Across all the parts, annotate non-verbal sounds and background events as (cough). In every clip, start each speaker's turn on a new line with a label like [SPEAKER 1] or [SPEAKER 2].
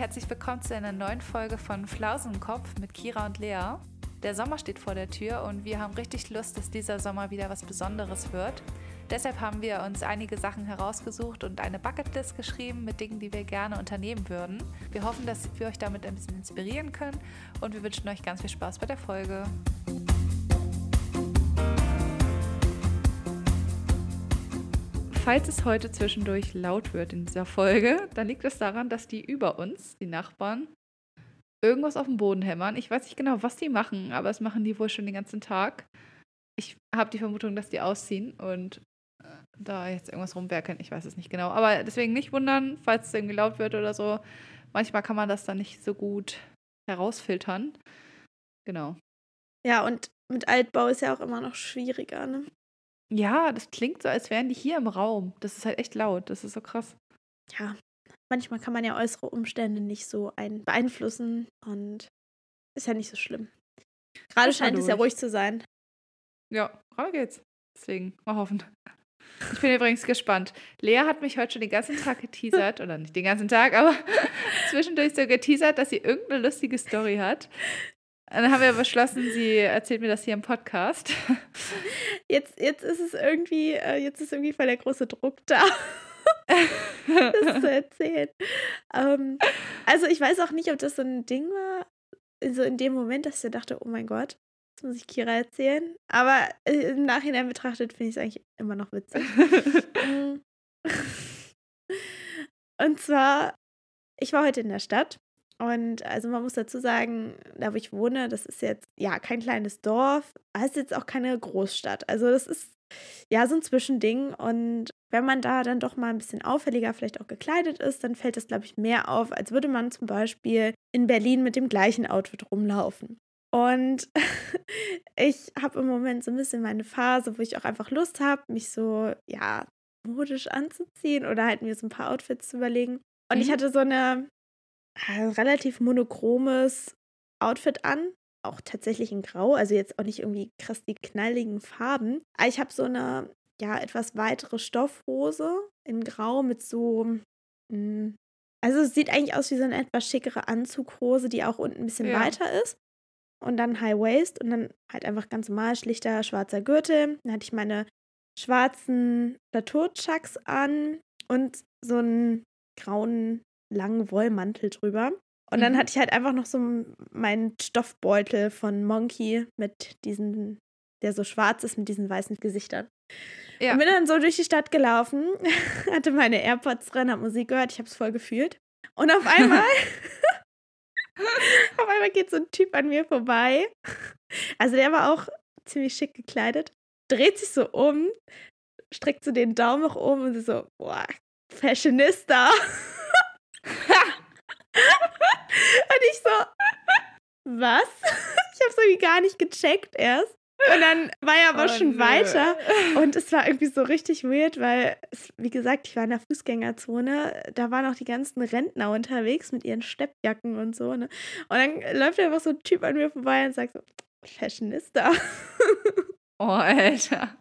[SPEAKER 1] herzlich willkommen zu einer neuen Folge von Flausenkopf mit Kira und Lea. Der Sommer steht vor der Tür und wir haben richtig Lust, dass dieser Sommer wieder was Besonderes wird. Deshalb haben wir uns einige Sachen herausgesucht und eine Bucketlist geschrieben mit Dingen, die wir gerne unternehmen würden. Wir hoffen, dass wir euch damit ein bisschen inspirieren können und wir wünschen euch ganz viel Spaß bei der Folge. Falls es heute zwischendurch laut wird in dieser Folge, dann liegt es daran, dass die über uns, die Nachbarn, irgendwas auf den Boden hämmern. Ich weiß nicht genau, was die machen, aber das machen die wohl schon den ganzen Tag. Ich habe die Vermutung, dass die ausziehen und äh, da jetzt irgendwas rumwerkeln. Ich weiß es nicht genau. Aber deswegen nicht wundern, falls es irgendwie laut wird oder so. Manchmal kann man das dann nicht so gut herausfiltern. Genau.
[SPEAKER 2] Ja, und mit Altbau ist ja auch immer noch schwieriger, ne?
[SPEAKER 1] Ja, das klingt so, als wären die hier im Raum. Das ist halt echt laut. Das ist so krass.
[SPEAKER 2] Ja, manchmal kann man ja äußere Umstände nicht so ein beeinflussen und ist ja nicht so schlimm. Gerade scheint es ja ruhig zu sein.
[SPEAKER 1] Ja, gerade geht's. Deswegen, mal hoffen. Ich bin übrigens gespannt. Lea hat mich heute schon den ganzen Tag geteasert, oder nicht den ganzen Tag, aber (laughs) zwischendurch so geteasert, dass sie irgendeine lustige Story hat. Und dann haben wir beschlossen, sie erzählt mir das hier im Podcast.
[SPEAKER 2] Jetzt, jetzt ist es irgendwie, äh, jetzt ist irgendwie voll der große Druck da. (laughs) das zu (laughs) erzählen. Ähm, also ich weiß auch nicht, ob das so ein Ding war, so in dem Moment, dass ich dachte, oh mein Gott, das muss ich Kira erzählen. Aber äh, im Nachhinein betrachtet finde ich es eigentlich immer noch witzig. (laughs) Mm. Und zwar, ich war heute in der Stadt und also man muss dazu sagen, da wo ich wohne, das ist jetzt ja kein kleines Dorf, aber es ist jetzt auch keine Großstadt. Also das ist ja so ein Zwischending. Und wenn man da dann doch mal ein bisschen auffälliger vielleicht auch gekleidet ist, dann fällt das, glaube ich, mehr auf, als würde man zum Beispiel in Berlin mit dem gleichen Outfit rumlaufen. Und (laughs) ich habe im Moment so ein bisschen meine Phase, wo ich auch einfach Lust habe, mich so, ja, modisch anzuziehen oder halt mir so ein paar Outfits zu überlegen. Und mhm. ich hatte so eine ein relativ monochromes Outfit an. Auch tatsächlich in Grau, also jetzt auch nicht irgendwie krass die knalligen Farben. Aber ich habe so eine, ja, etwas weitere Stoffhose in Grau mit so. Mh, hm, also es sieht eigentlich aus wie so eine etwas schickere Anzughose, die auch unten ein bisschen ja. weiter ist. Und dann High Waist und dann halt einfach ganz normal schlichter schwarzer Gürtel. Dann hatte ich meine schwarzen Plateau-Chucks an und so einen grauen langen Wollmantel drüber. Und dann mhm. hatte ich halt einfach noch so meinen Stoffbeutel von Monkey mit diesen, der so schwarz ist mit diesen weißen Gesichtern. Ja. Und bin dann so durch die Stadt gelaufen, (laughs) hatte meine AirPods drin, hab Musik gehört, ich hab's voll gefühlt. Und auf einmal, (laughs) (laughs) auf einmal geht so ein Typ an mir vorbei. Also der war auch ziemlich schick gekleidet, dreht sich so um, streckt so den Daumen nach oben und so, boah, Fashionista. (laughs) Und ich so, was? (laughs) Ich habe es irgendwie gar nicht gecheckt erst. Und dann war er aber oh, schon nö. weiter. (laughs) Und es war irgendwie so richtig weird, weil, es, wie gesagt, ich war in der Fußgängerzone. Da waren auch die ganzen Rentner unterwegs mit ihren Steppjacken und so. Ne? Und dann läuft einfach so ein Typ an mir vorbei und sagt so: Fashionista.
[SPEAKER 1] Oh, Alter.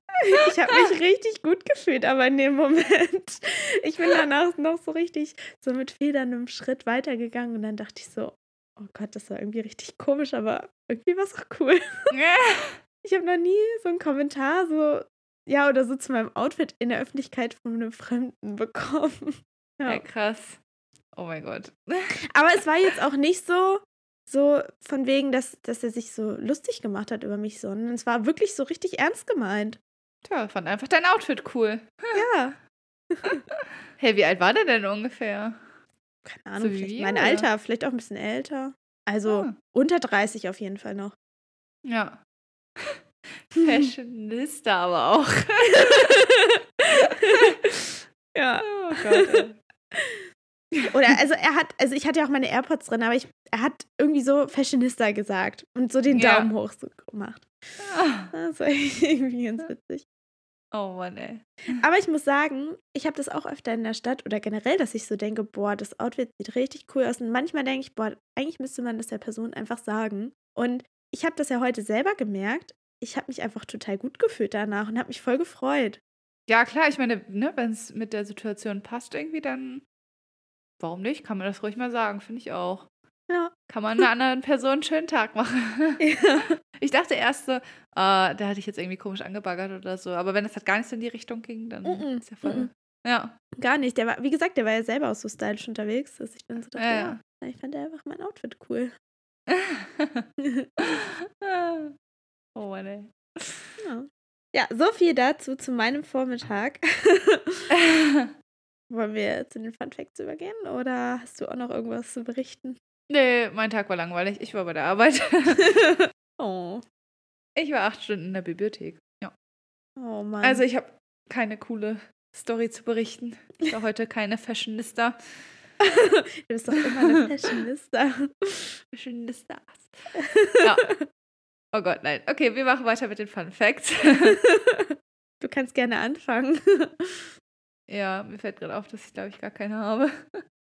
[SPEAKER 2] Ich habe mich richtig gut gefühlt, aber in dem Moment. Ich bin danach noch so richtig so mit federndem Schritt weitergegangen und dann dachte ich so, oh Gott, das war irgendwie richtig komisch, aber irgendwie war es auch cool. (laughs) Ich habe noch nie so einen Kommentar so, ja, oder so zu meinem Outfit in der Öffentlichkeit von einem Fremden bekommen. (laughs)
[SPEAKER 1] Ja, ja krass. Oh mein Gott.
[SPEAKER 2] Aber es war jetzt auch nicht so, so von wegen, dass, dass er sich so lustig gemacht hat über mich, sondern es war wirklich so richtig ernst gemeint.
[SPEAKER 1] Tja, fand einfach dein Outfit cool.
[SPEAKER 2] Ja. (laughs) (laughs)
[SPEAKER 1] hey, wie alt war der denn ungefähr?
[SPEAKER 2] Keine Ahnung, so vielleicht mein Alter, vielleicht auch ein bisschen älter. Also ah. unter 30 auf jeden Fall noch.
[SPEAKER 1] Ja. (laughs) Fashionista aber auch.
[SPEAKER 2] ja. Oh Gott. Oder (laughs) also er hat, also ich hatte ja auch meine AirPods drin, aber ich, er hat irgendwie so Fashionista gesagt und so den Daumen ja. hoch so gemacht. Ah. Das war (laughs) irgendwie ganz witzig.
[SPEAKER 1] Oh Mann, ey.
[SPEAKER 2] Aber ich muss sagen, ich habe das auch öfter in der Stadt oder generell, dass ich so denke, boah, das Outfit sieht richtig cool aus. Und manchmal denke ich, boah, eigentlich müsste man das der Person einfach sagen. Und ich habe das ja heute selber gemerkt. Ich habe mich einfach total gut gefühlt danach und habe mich voll gefreut.
[SPEAKER 1] Ja, klar, ich meine, ne, wenn es mit der Situation passt irgendwie, dann warum nicht? Kann man das ruhig mal sagen, finde ich auch.
[SPEAKER 2] Ja.
[SPEAKER 1] Kann man einer anderen Person einen schönen Tag machen. (laughs)
[SPEAKER 2] ja.
[SPEAKER 1] Ich dachte erst so, äh, da hatte ich jetzt irgendwie komisch angebaggert oder so. Aber wenn das halt gar nicht so in die Richtung ging, dann
[SPEAKER 2] Mm -mm.
[SPEAKER 1] ist ja voll.
[SPEAKER 2] Mm
[SPEAKER 1] Ja.
[SPEAKER 2] Gar nicht. Der war, wie gesagt, der war ja selber auch so stylisch unterwegs, dass ich dann so dachte,
[SPEAKER 1] Ja,
[SPEAKER 2] ja,
[SPEAKER 1] ja.
[SPEAKER 2] ich fand einfach mein Outfit cool. (laughs) (laughs)
[SPEAKER 1] oh Mann, ey.
[SPEAKER 2] ja. ja, so viel dazu zu meinem Vormittag. Wollen wir zu den Fun Facts übergehen oder hast du auch noch irgendwas zu berichten?
[SPEAKER 1] nee, mein Tag war langweilig. Ich war bei der Arbeit. (laughs)
[SPEAKER 2] oh.
[SPEAKER 1] Ich war acht Stunden in der Bibliothek. Ja.
[SPEAKER 2] Oh Mann.
[SPEAKER 1] Also ich habe keine coole Story zu berichten. Ich war heute keine Fashionista. (laughs)
[SPEAKER 2] du bist doch immer eine (laughs) Fashionista.
[SPEAKER 1] Fashionistas. Ja. Oh Gott, nein. Okay, wir machen weiter mit den Fun Facts.
[SPEAKER 2] du kannst gerne anfangen.
[SPEAKER 1] Ja, mir fällt gerade auf, dass ich, glaube ich, gar keine habe.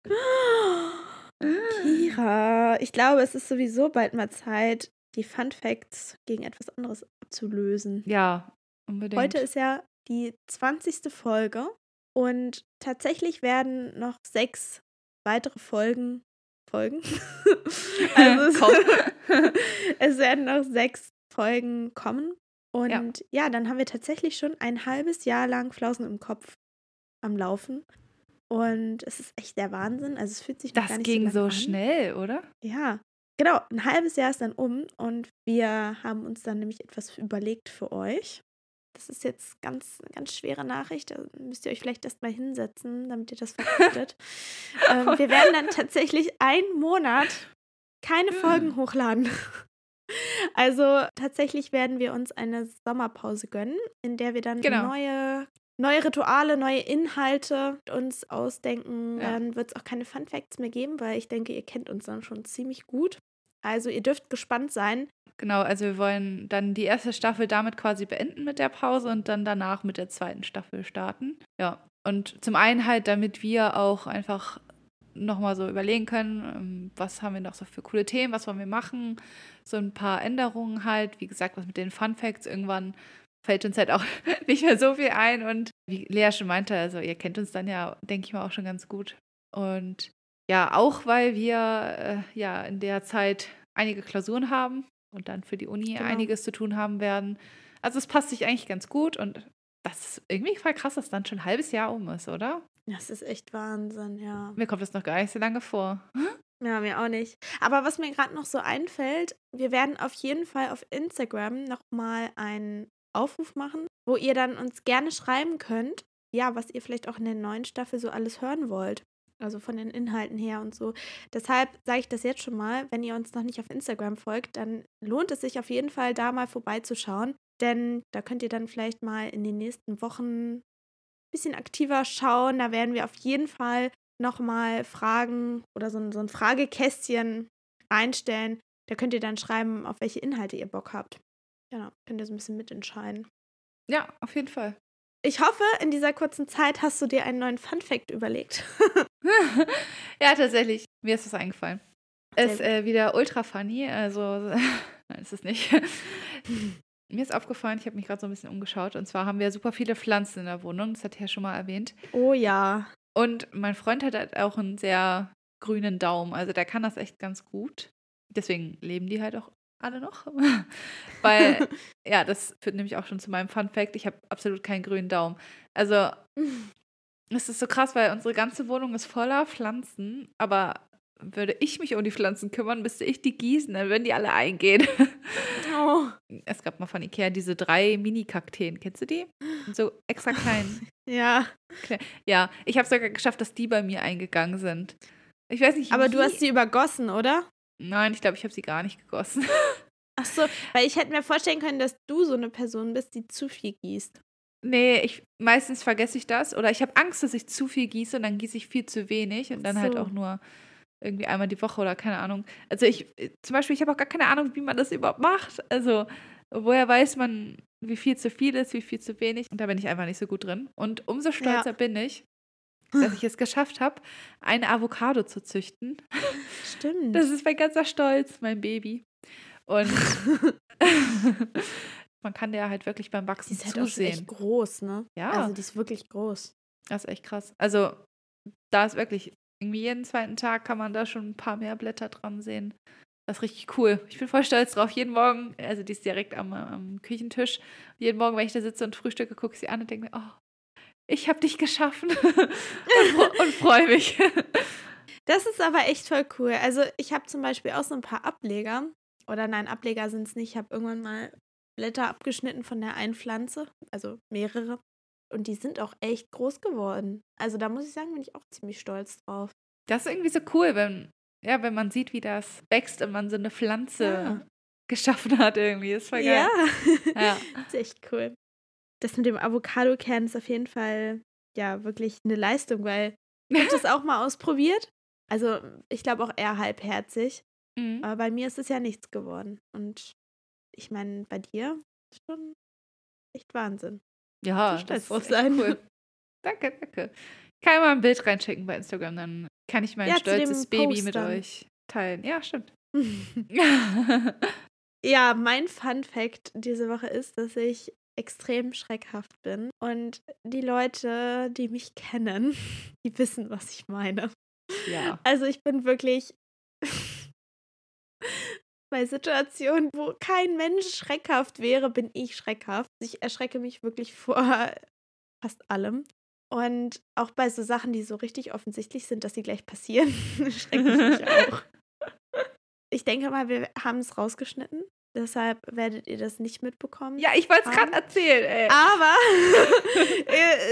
[SPEAKER 1] (gasps)
[SPEAKER 2] Kira, ich glaube, es ist sowieso bald mal Zeit, die Fun Facts gegen etwas anderes abzulösen.
[SPEAKER 1] Ja, unbedingt.
[SPEAKER 2] Heute ist ja die 20. Folge und tatsächlich werden noch sechs weitere Folgen folgen. (laughs) also es, (laughs) es, werden noch sechs Folgen kommen. Und ja. ja, dann haben wir tatsächlich schon ein halbes Jahr lang Flausen im Kopf am Laufen. Und es ist echt der Wahnsinn. Also es fühlt sich
[SPEAKER 1] das
[SPEAKER 2] gar nicht
[SPEAKER 1] ging
[SPEAKER 2] so,
[SPEAKER 1] so schnell, oder?
[SPEAKER 2] Ja, genau. Ein halbes Jahr ist dann um und wir haben uns dann nämlich etwas überlegt für euch. Das ist jetzt ganz, ganz schwere Nachricht. Da müsst ihr euch vielleicht erst mal hinsetzen, damit ihr das verkraftet. (laughs) ähm, wir werden dann tatsächlich einen Monat keine Folgen hochladen. Also tatsächlich werden wir uns eine Sommerpause gönnen, in der wir dann
[SPEAKER 1] genau.
[SPEAKER 2] neue, neue Rituale, neue Inhalte uns ausdenken.
[SPEAKER 1] Ja.
[SPEAKER 2] Dann wird es auch keine Fun Facts mehr geben, weil ich denke, ihr kennt uns dann schon ziemlich gut. Also ihr dürft gespannt sein.
[SPEAKER 1] Genau, also wir wollen dann die erste Staffel damit quasi beenden mit der Pause und dann danach mit der zweiten Staffel starten. Ja, und zum einen halt, damit wir auch einfach nochmal so überlegen können, ähm, was haben wir noch so für coole Themen, was wollen wir machen, so ein paar Änderungen halt, wie gesagt, was mit den Fun Facts irgendwann fällt uns halt auch (laughs) nicht mehr so viel ein und wie Lea schon meinte, also ihr kennt uns dann ja, denke ich mal, auch schon ganz gut und ja, auch weil wir äh, ja in der Zeit einige Klausuren haben und dann für die Uni
[SPEAKER 2] Genau.
[SPEAKER 1] einiges zu tun haben werden. Also es passt sich eigentlich ganz gut und das ist irgendwie voll krass, dass dann schon ein halbes Jahr um ist, oder?
[SPEAKER 2] Das ist echt Wahnsinn, ja.
[SPEAKER 1] Mir kommt das noch gar nicht so lange vor.
[SPEAKER 2] Ja, mir auch nicht. Aber was mir gerade noch so einfällt, wir werden auf jeden Fall auf Instagram nochmal einen Aufruf machen, wo ihr dann uns gerne schreiben könnt, ja, was ihr vielleicht auch in der neuen Staffel so alles hören wollt. Also von den Inhalten her und so. Deshalb sage ich das jetzt schon mal, wenn ihr uns noch nicht auf Instagram folgt, dann lohnt es sich auf jeden Fall da mal vorbeizuschauen. Denn da könnt ihr dann vielleicht mal in den nächsten Wochen ein bisschen aktiver schauen. Da werden wir auf jeden Fall nochmal Fragen oder so ein, so ein Fragekästchen reinstellen. Da könnt ihr dann schreiben, auf welche Inhalte ihr Bock habt. Genau, könnt ihr so ein bisschen mitentscheiden.
[SPEAKER 1] Ja, auf jeden Fall.
[SPEAKER 2] Ich hoffe, in dieser kurzen Zeit hast du dir einen neuen Fun-Fact überlegt. (laughs)
[SPEAKER 1] ja, tatsächlich. Mir ist das eingefallen.
[SPEAKER 2] Sehr
[SPEAKER 1] Ist äh, wieder ultra funny. Also, (laughs) nein, ist es nicht. (laughs) Mir ist aufgefallen, ich habe mich gerade so ein bisschen umgeschaut. Und zwar haben wir super viele Pflanzen in der Wohnung. Das hat ich ja schon mal erwähnt.
[SPEAKER 2] Oh ja.
[SPEAKER 1] Und mein Freund hat halt auch einen sehr grünen Daumen. Also der kann das echt ganz gut. Deswegen leben die halt auch alle noch. (laughs) Weil, ja, das führt nämlich auch schon zu meinem Fun Fact. Ich habe absolut keinen grünen Daumen. Also, es ist so krass, weil unsere ganze Wohnung ist voller Pflanzen. Aber würde ich mich um die Pflanzen kümmern, müsste ich die gießen, dann würden die alle eingehen.
[SPEAKER 2] Oh.
[SPEAKER 1] Es gab mal von Ikea diese drei Mini-Kakteen. Kennst du die? So extra klein. (laughs)
[SPEAKER 2] Ja.
[SPEAKER 1] Ja, ich habe sogar geschafft, dass die bei mir eingegangen sind. Ich weiß nicht,
[SPEAKER 2] Aber
[SPEAKER 1] wie.
[SPEAKER 2] du hast sie übergossen, oder?
[SPEAKER 1] Nein, ich glaube, ich habe sie gar nicht gegossen. (laughs)
[SPEAKER 2] Ach so, weil ich hätte mir vorstellen können, dass du so eine Person bist, die zu viel gießt.
[SPEAKER 1] nee, ich meistens vergesse ich das oder ich habe Angst, dass ich zu viel gieße und dann gieße ich viel zu wenig und dann halt
[SPEAKER 2] So.
[SPEAKER 1] auch nur irgendwie einmal die Woche oder keine Ahnung. Also ich zum Beispiel, ich habe auch gar keine Ahnung, wie man das überhaupt macht. Also woher weiß man, wie viel zu viel ist, wie viel zu wenig? Und da bin ich einfach nicht so gut drin. Und umso stolzer bin ich, dass ich es (laughs) geschafft habe, eine Avocado zu züchten.
[SPEAKER 2] Stimmt.
[SPEAKER 1] Das ist mein ganzer Stolz, mein Baby. Und (laughs) man kann der halt wirklich beim
[SPEAKER 2] die
[SPEAKER 1] Wachsen
[SPEAKER 2] ist halt auch schon
[SPEAKER 1] zusehen.
[SPEAKER 2] echt groß, ne?
[SPEAKER 1] Ja.
[SPEAKER 2] Also die ist wirklich groß.
[SPEAKER 1] Das ist echt krass. Also, da ist wirklich irgendwie jeden zweiten Tag kann man da schon ein paar mehr Blätter dran sehen. Das ist richtig cool. Ich bin voll stolz drauf. Jeden Morgen, also die ist direkt am, am Küchentisch. Jeden Morgen, wenn ich da sitze und frühstücke, gucke ich sie an und denke mir, oh, ich habe dich geschaffen (laughs) und, und freue mich.
[SPEAKER 2] Das ist aber echt voll cool. Also ich habe zum Beispiel auch so ein paar Ableger. Oder nein, Ableger sind es nicht. Ich habe irgendwann mal Blätter abgeschnitten von der einen Pflanze. Also mehrere. Und die sind auch echt groß geworden. Also da muss ich sagen, bin ich auch ziemlich stolz drauf.
[SPEAKER 1] Das ist irgendwie so cool, wenn, ja, wenn man sieht, wie das wächst und man so eine Pflanze ja. geschaffen hat irgendwie. Das ist voll geil. (laughs)
[SPEAKER 2] Ja. ja. das ist echt cool. Das mit dem Avocado-Kern ist auf jeden Fall ja wirklich eine Leistung, weil ich habe (laughs) das auch mal ausprobiert. Also ich glaube auch eher halbherzig. Mhm. Aber bei mir ist es ja nichts geworden. Und ich meine, bei dir ist schon echt Wahnsinn.
[SPEAKER 1] Ja, das ist sein. cool. (laughs) danke, danke. Ich kann mal ein Bild reinschicken bei Instagram, dann kann ich mein ja, stolzes Baby mit euch teilen. Ja, stimmt. (laughs) (laughs)
[SPEAKER 2] ja, mein Fun Fact diese Woche ist, dass ich extrem schreckhaft bin. Und die Leute, die mich kennen, die wissen, was ich meine. Ja. Also ich bin wirklich bei Situationen, wo kein Mensch schreckhaft wäre, bin ich schreckhaft. Ich erschrecke mich wirklich vor (laughs) fast allem. Und auch bei so Sachen, die so richtig offensichtlich sind, dass sie gleich passieren, (laughs) schrecke ich mich (laughs) auch. Ich denke mal, wir haben es rausgeschnitten. Deshalb werdet ihr das nicht mitbekommen.
[SPEAKER 1] Ja, ich wollte es gerade erzählen, ey.
[SPEAKER 2] Aber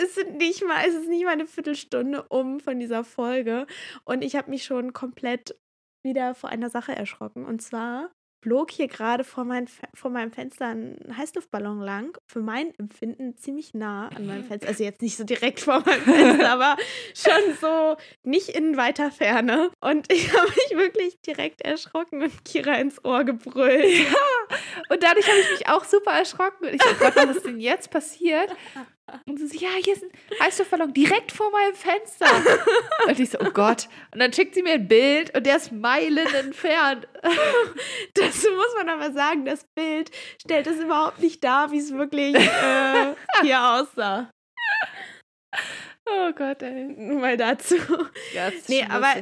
[SPEAKER 2] es, sind nicht mal, es ist nicht mal eine Viertelstunde um von dieser Folge. Und ich habe mich schon komplett wieder vor einer Sache erschrocken. Und zwar flog hier gerade vor, mein, vor meinem Fenster ein Heißluftballon lang. Für mein Empfinden ziemlich nah an meinem Fenster. Also jetzt nicht so direkt vor meinem Fenster, aber schon so nicht in weiter Ferne. Und (laughs) ich habe mich wirklich direkt erschrocken und Kira ins Ohr gebrüllt.
[SPEAKER 1] Ja, und dadurch habe ich mich auch super erschrocken. Und ich dachte, Gott, was ist denn jetzt passiert? Und sie so, ja, hier ist ein Heißluftballon direkt vor meinem Fenster. und ich so, oh Gott. Und dann schickt sie mir ein Bild und der ist Meilen entfernt. (laughs)
[SPEAKER 2] Dazu muss man aber sagen, das Bild stellt es überhaupt nicht dar, wie es wirklich äh, hier aussah.
[SPEAKER 1] Oh Gott, ey.
[SPEAKER 2] Nur mal dazu. Ja, das nee, aber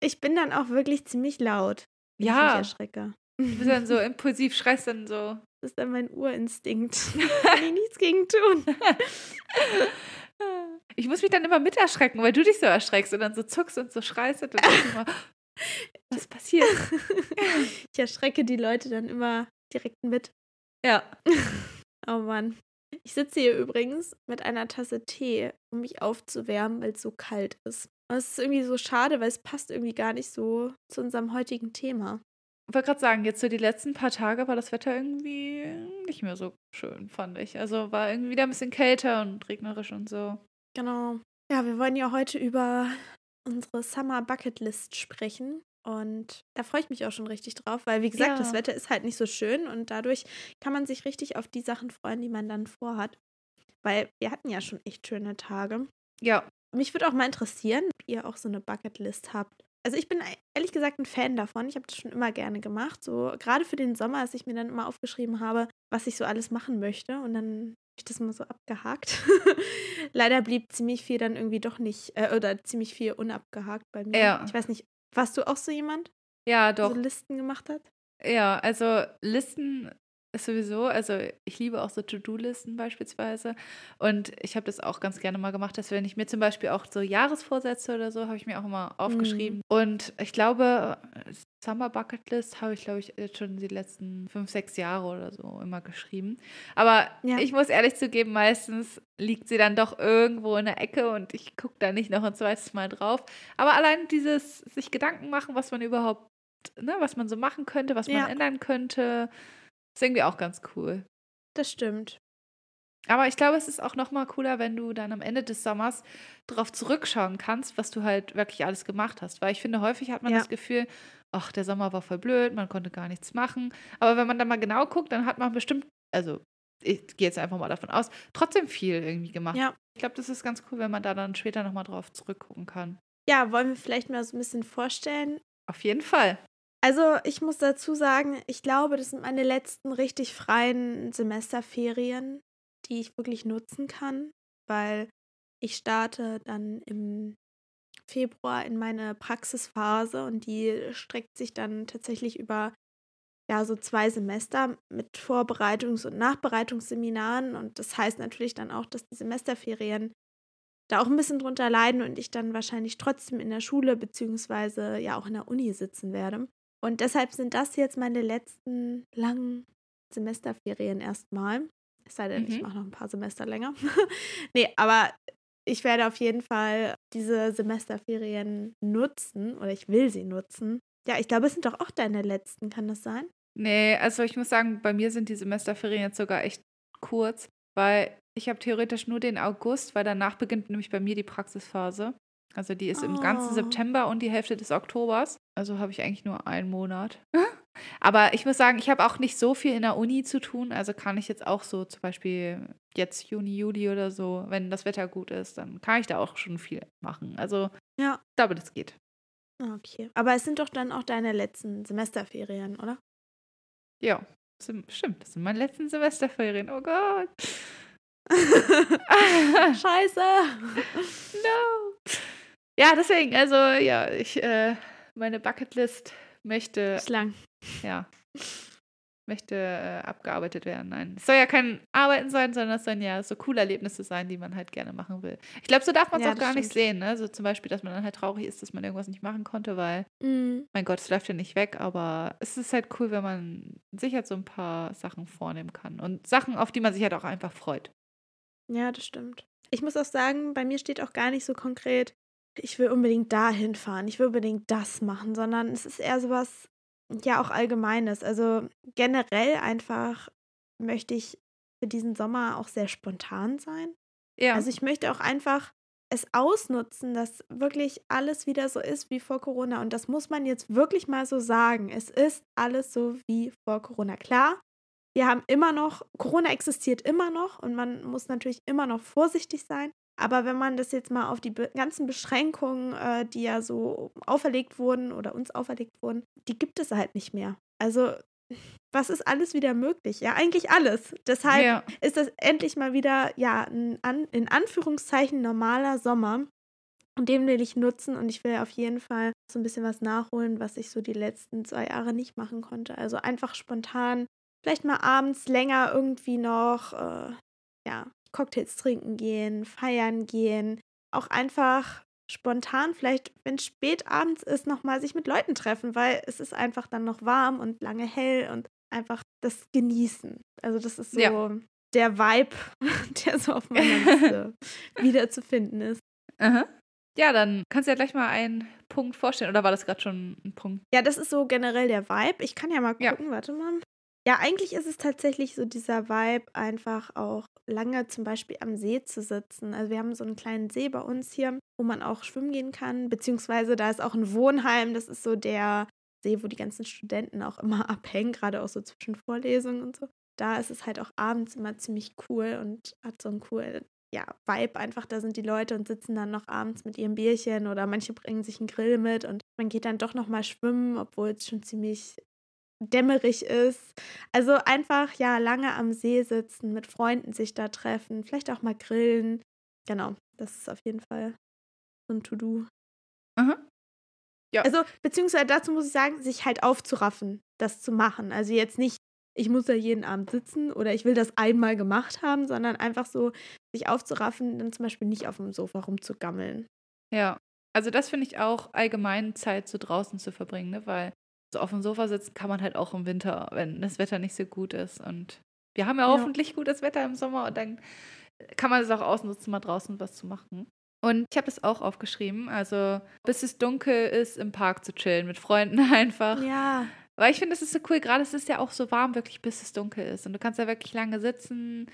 [SPEAKER 2] ich bin dann auch wirklich ziemlich laut.
[SPEAKER 1] Ja. Ich erschrecke. Du bist dann so impulsiv, schreist dann so.
[SPEAKER 2] Das ist dann mein Urinstinkt. (laughs) Kann ich nichts gegen tun.
[SPEAKER 1] Ich muss mich dann immer mit erschrecken, weil du dich so erschreckst und dann so zuckst und so schreist und dann immer, (laughs) was passiert? (laughs)
[SPEAKER 2] Ich erschrecke die Leute dann immer direkt mit.
[SPEAKER 1] Ja.
[SPEAKER 2] Oh Mann. Ich sitze hier übrigens mit einer Tasse Tee, um mich aufzuwärmen, weil es so kalt ist. Und es ist irgendwie so schade, weil es passt irgendwie gar nicht so zu unserem heutigen Thema.
[SPEAKER 1] Ich wollte gerade sagen, jetzt so die letzten paar Tage war das Wetter irgendwie nicht mehr so schön, fand ich. Also war irgendwie wieder ein bisschen kälter und regnerisch und so.
[SPEAKER 2] Genau. Ja, wir wollen ja heute über unsere Summer Bucket List sprechen. Und da freue ich mich auch schon richtig drauf, weil wie gesagt, ja. das Wetter ist halt nicht so schön und dadurch kann man sich richtig auf die Sachen freuen, die man dann vorhat. Weil wir hatten ja schon echt schöne Tage.
[SPEAKER 1] Ja.
[SPEAKER 2] Mich würde auch mal interessieren, ob ihr auch so eine Bucketlist habt also ich bin ehrlich gesagt ein Fan davon. Ich habe das schon immer gerne gemacht. So gerade für den Sommer, als ich mir dann immer aufgeschrieben habe, was ich so alles machen möchte. Und dann habe ich das mal so abgehakt. (laughs) Leider blieb ziemlich viel dann irgendwie doch nicht, äh, oder ziemlich viel unabgehakt bei mir. Ja. Ich weiß nicht, warst du auch so jemand?
[SPEAKER 1] Ja, doch.
[SPEAKER 2] Der so Listen gemacht hat?
[SPEAKER 1] Ja, also Listen sowieso, also ich liebe auch so To-Do-Listen beispielsweise. Und ich habe das auch ganz gerne mal gemacht, dass wenn ich mir zum Beispiel auch so Jahresvorsätze oder so, habe ich mir auch immer aufgeschrieben. Mhm. Und ich glaube, Summer Bucket List habe ich, glaube ich, jetzt schon die letzten fünf, sechs Jahre oder so immer geschrieben. Aber ja. ich muss ehrlich zugeben, meistens liegt sie dann doch irgendwo in der Ecke und ich gucke da nicht noch ein zweites Mal drauf. Aber allein dieses sich Gedanken machen, was man überhaupt, ne, was man so machen könnte, was man ja. ändern könnte, ist irgendwie auch ganz cool.
[SPEAKER 2] Das stimmt.
[SPEAKER 1] Aber ich glaube, es ist auch noch mal cooler, wenn du dann am Ende des Sommers darauf zurückschauen kannst, was du halt wirklich alles gemacht hast. Weil ich finde, häufig hat man ja. das Gefühl, ach, der Sommer war voll blöd, man konnte gar nichts machen. Aber wenn man dann mal genau guckt, dann hat man bestimmt, also ich gehe jetzt einfach mal davon aus, trotzdem viel irgendwie gemacht. Ja. Ich glaube, das ist ganz cool, wenn man da dann später noch mal drauf zurückgucken kann.
[SPEAKER 2] Ja, wollen wir vielleicht mal so ein bisschen vorstellen?
[SPEAKER 1] Auf jeden Fall.
[SPEAKER 2] Also, ich muss dazu sagen, ich glaube, das sind meine letzten richtig freien Semesterferien, die ich wirklich nutzen kann, weil ich starte dann im Februar in meine Praxisphase und die streckt sich dann tatsächlich über ja so zwei Semester mit Vorbereitungs- und Nachbereitungsseminaren und das heißt natürlich dann auch, dass die Semesterferien da auch ein bisschen drunter leiden und ich dann wahrscheinlich trotzdem in der Schule beziehungsweise ja auch in der Uni sitzen werde. Und deshalb sind das jetzt meine letzten langen Semesterferien erstmal. Es sei denn, mhm. ich mache noch ein paar Semester länger. (laughs) nee, aber ich werde auf jeden Fall diese Semesterferien nutzen oder ich will sie nutzen. Ja, ich glaube, es sind doch auch deine letzten, kann das sein?
[SPEAKER 1] Nee, also ich muss sagen, bei mir sind die Semesterferien jetzt sogar echt kurz, weil ich habe theoretisch nur den August, weil danach beginnt nämlich bei mir die Praxisphase. Also die ist oh. im ganzen oh. September und die Hälfte des Oktobers. Also habe ich eigentlich nur einen Monat. (laughs) Aber ich muss sagen, ich habe auch nicht so viel in der Uni zu tun. Also kann ich jetzt auch so zum Beispiel jetzt Juni, Juli oder so, wenn das Wetter gut ist, dann kann ich da auch schon viel machen. Also ja, ich glaube, das geht.
[SPEAKER 2] Okay. Aber es sind doch dann auch deine letzten Semesterferien, oder?
[SPEAKER 1] Ja, stimmt. Das sind meine letzten Semesterferien. Oh Gott. (laughs) (laughs)
[SPEAKER 2] Scheiße.
[SPEAKER 1] no. Ja, deswegen, also ja, ich, äh, meine Bucketlist möchte.
[SPEAKER 2] Ist lang.
[SPEAKER 1] Ja. Möchte äh, abgearbeitet werden. Nein. Es soll ja kein Arbeiten sein, sondern es sollen ja so coole Erlebnisse sein, die man halt gerne machen will. Ich glaube, so darf man es ja, auch gar stimmt. nicht sehen. Ne? So zum Beispiel, dass man dann halt traurig ist, dass man irgendwas nicht machen konnte, weil, mm. mein Gott, es läuft ja nicht weg, aber es ist halt cool, wenn man sich halt so ein paar Sachen vornehmen kann. Und Sachen, auf die man sich halt auch einfach freut.
[SPEAKER 2] Ja, das stimmt. Ich muss auch sagen, bei mir steht auch gar nicht so konkret, ich will unbedingt dahin fahren, ich will unbedingt das machen, sondern es ist eher sowas, ja, auch Allgemeines. Also generell einfach möchte ich für diesen Sommer auch sehr spontan sein. Ja. Also ich möchte auch einfach es ausnutzen, dass wirklich alles wieder so ist wie vor Corona. Und das muss man jetzt wirklich mal so sagen. Es ist alles so wie vor Corona. Klar, wir haben immer noch, Corona existiert immer noch und man muss natürlich immer noch vorsichtig sein. Aber wenn man das jetzt mal auf die ganzen Beschränkungen, äh, die ja so auferlegt wurden oder uns auferlegt wurden, die gibt es halt nicht mehr. Also was ist alles wieder möglich? Ja, eigentlich alles. Deshalb ja. ist das endlich mal wieder, ja, ein an, in Anführungszeichen normaler Sommer. Und den will ich nutzen und ich will auf jeden Fall so ein bisschen was nachholen, was ich so die letzten zwei Jahre nicht machen konnte. Also einfach spontan, vielleicht mal abends länger irgendwie noch, äh, ja, Cocktails trinken gehen, feiern gehen, auch einfach spontan, vielleicht, wenn es spät abends ist, nochmal sich mit Leuten treffen, weil es ist einfach dann noch warm und lange hell und einfach das Genießen. Also das ist so ja. der Vibe, (laughs) der so auf meiner Liste (laughs) wiederzufinden ist.
[SPEAKER 1] Aha. Ja, dann kannst du ja gleich mal einen Punkt vorstellen. Oder war das gerade schon ein Punkt?
[SPEAKER 2] Ja, das ist so generell der Vibe. Ich kann ja mal gucken, ja. warte mal. Ja, eigentlich ist es tatsächlich so dieser Vibe, einfach auch lange zum Beispiel am See zu sitzen. Also wir haben so einen kleinen See bei uns hier, wo man auch schwimmen gehen kann, beziehungsweise da ist auch ein Wohnheim, das ist so der See, wo die ganzen Studenten auch immer (laughs) abhängen, gerade auch so zwischen Vorlesungen und so. Da ist es halt auch abends immer ziemlich cool und hat so einen coolen ja, Vibe einfach. Da sind die Leute und sitzen dann noch abends mit ihrem Bierchen oder manche bringen sich einen Grill mit und man geht dann doch noch mal schwimmen, obwohl es schon ziemlich dämmerig ist. Also einfach ja lange am See sitzen, mit Freunden sich da treffen, vielleicht auch mal grillen. Genau, das ist auf jeden Fall so ein To-Do. Ja. Also, beziehungsweise dazu muss ich sagen, sich halt aufzuraffen, das zu machen. Also jetzt nicht, ich muss da jeden Abend sitzen oder ich will das einmal gemacht haben, sondern einfach so, sich aufzuraffen, dann zum Beispiel nicht auf dem Sofa rumzugammeln.
[SPEAKER 1] Ja, also das finde ich auch allgemein Zeit so draußen zu verbringen, ne? weil so auf dem Sofa sitzen kann man halt auch im Winter, wenn das Wetter nicht so gut ist. Und wir haben ja, ja. hoffentlich gutes Wetter im Sommer und dann kann man es auch ausnutzen, mal draußen was zu machen. Und ich habe das auch aufgeschrieben, also bis es dunkel ist, im Park zu chillen, mit Freunden (laughs) einfach.
[SPEAKER 2] Ja.
[SPEAKER 1] Weil ich finde, es ist so cool, gerade es ist ja auch so warm, wirklich bis es dunkel ist. Und du kannst ja wirklich lange sitzen,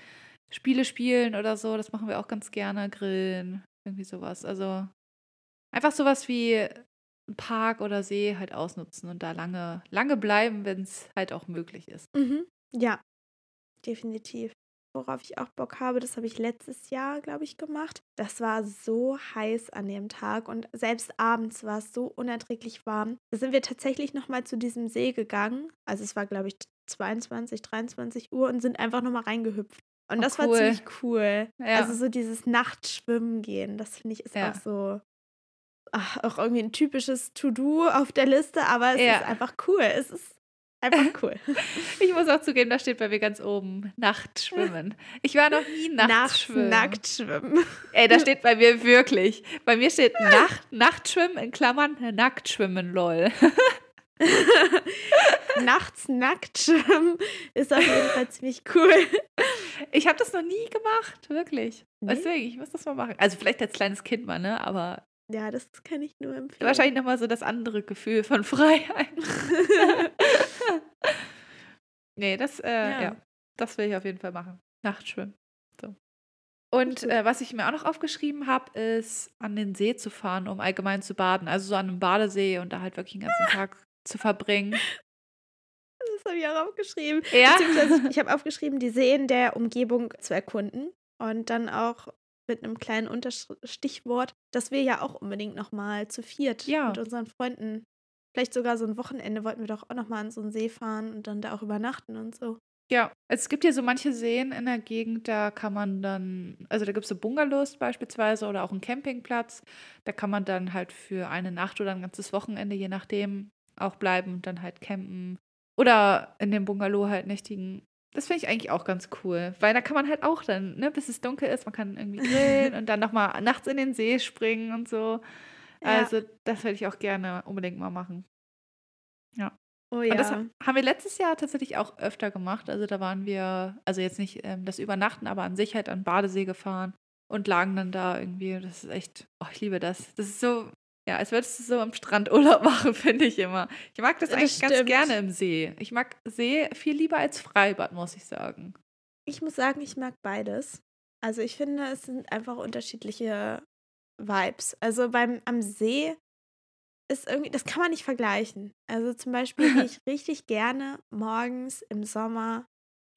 [SPEAKER 1] Spiele spielen oder so, das machen wir auch ganz gerne, grillen, irgendwie sowas. Also einfach sowas wie Park oder See halt ausnutzen und da lange, lange bleiben, wenn es halt auch möglich ist.
[SPEAKER 2] Mhm. Ja, definitiv. Worauf ich auch Bock habe, das habe ich letztes Jahr, glaube ich, gemacht. Das war so heiß an dem Tag und selbst abends war es so unerträglich warm. Da sind wir tatsächlich nochmal zu diesem See gegangen. Also es war, glaube ich, 22, 23 Uhr und sind einfach nochmal reingehüpft. Und oh, das cool. war ziemlich cool. Ja. Also so dieses Nachtschwimmen gehen, das finde ich ist ja. auch so ach, auch irgendwie ein typisches To-Do auf der Liste, aber es
[SPEAKER 1] Ja.
[SPEAKER 2] ist einfach cool. Es ist einfach (laughs) cool.
[SPEAKER 1] Ich muss auch zugeben, da steht bei mir ganz oben Nachtschwimmen. Ich war noch nie
[SPEAKER 2] Nachts
[SPEAKER 1] Nachtschwimmen.
[SPEAKER 2] nackt schwimmen.
[SPEAKER 1] Ey, da steht bei mir wirklich. Bei mir steht Nacht, Nachtschwimmen in Klammern Nacktschwimmen, lol. (laughs)
[SPEAKER 2] Nachts nackt schwimmen ist auf jeden Fall ziemlich cool.
[SPEAKER 1] Ich habe das noch nie gemacht, wirklich.
[SPEAKER 2] Nee?
[SPEAKER 1] Deswegen, ich muss das mal machen. Also vielleicht als kleines Kind mal, ne? Aber
[SPEAKER 2] Ja, das kann ich nur empfehlen.
[SPEAKER 1] wahrscheinlich nochmal so das andere Gefühl von (laughs) Freiheit. (laughs) nee, das, äh, ja.
[SPEAKER 2] Ja.
[SPEAKER 1] das will ich auf jeden Fall machen. Nachtschwimmen. So. Und äh, was ich mir auch noch aufgeschrieben habe, ist, an den See zu fahren, um allgemein zu baden. Also so an einem Badesee und da halt wirklich den ganzen Tag zu verbringen.
[SPEAKER 2] Das habe ich auch aufgeschrieben.
[SPEAKER 1] Ja.
[SPEAKER 2] Ich habe aufgeschrieben, die Seen der Umgebung zu erkunden. Und dann auch mit einem kleinen Unterstichwort, dass wir ja auch unbedingt nochmal zu viert
[SPEAKER 1] Ja.
[SPEAKER 2] mit unseren Freunden, vielleicht sogar so ein Wochenende wollten wir doch auch nochmal an so einen See fahren und dann da auch übernachten und so.
[SPEAKER 1] Ja, es gibt ja so manche Seen in der Gegend, da kann man dann, also da gibt es so Bungalows beispielsweise oder auch einen Campingplatz. Da kann man dann halt für eine Nacht oder ein ganzes Wochenende, je nachdem, auch bleiben und dann halt campen. Oder in dem Bungalow halt nächtigen. Das finde ich eigentlich auch ganz cool, weil da kann man halt auch dann, ne, bis es dunkel ist, man kann irgendwie grillen und dann nochmal nachts in den See springen und so.
[SPEAKER 2] Ja.
[SPEAKER 1] Also, das würde ich auch gerne unbedingt mal machen.
[SPEAKER 2] Oh
[SPEAKER 1] Und
[SPEAKER 2] ja.
[SPEAKER 1] das ha- haben wir letztes Jahr tatsächlich auch öfter gemacht. Also da waren wir, also jetzt nicht ähm, das Übernachten, aber an sich halt an den Badesee gefahren und lagen dann da irgendwie. Das ist echt, oh, ich liebe das. Das ist so, ja, als würdest du so am Strand Urlaub (laughs) machen, finde ich immer. Ich mag das
[SPEAKER 2] Das
[SPEAKER 1] eigentlich ganz
[SPEAKER 2] stimmt.
[SPEAKER 1] gerne im See. Ich mag See viel lieber als Freibad, muss ich sagen.
[SPEAKER 2] Ich muss sagen, ich mag beides. Also ich finde, es sind einfach unterschiedliche Vibes. Also beim am See ist irgendwie, das kann man nicht vergleichen. Also zum Beispiel (laughs) gehe ich richtig gerne morgens im Sommer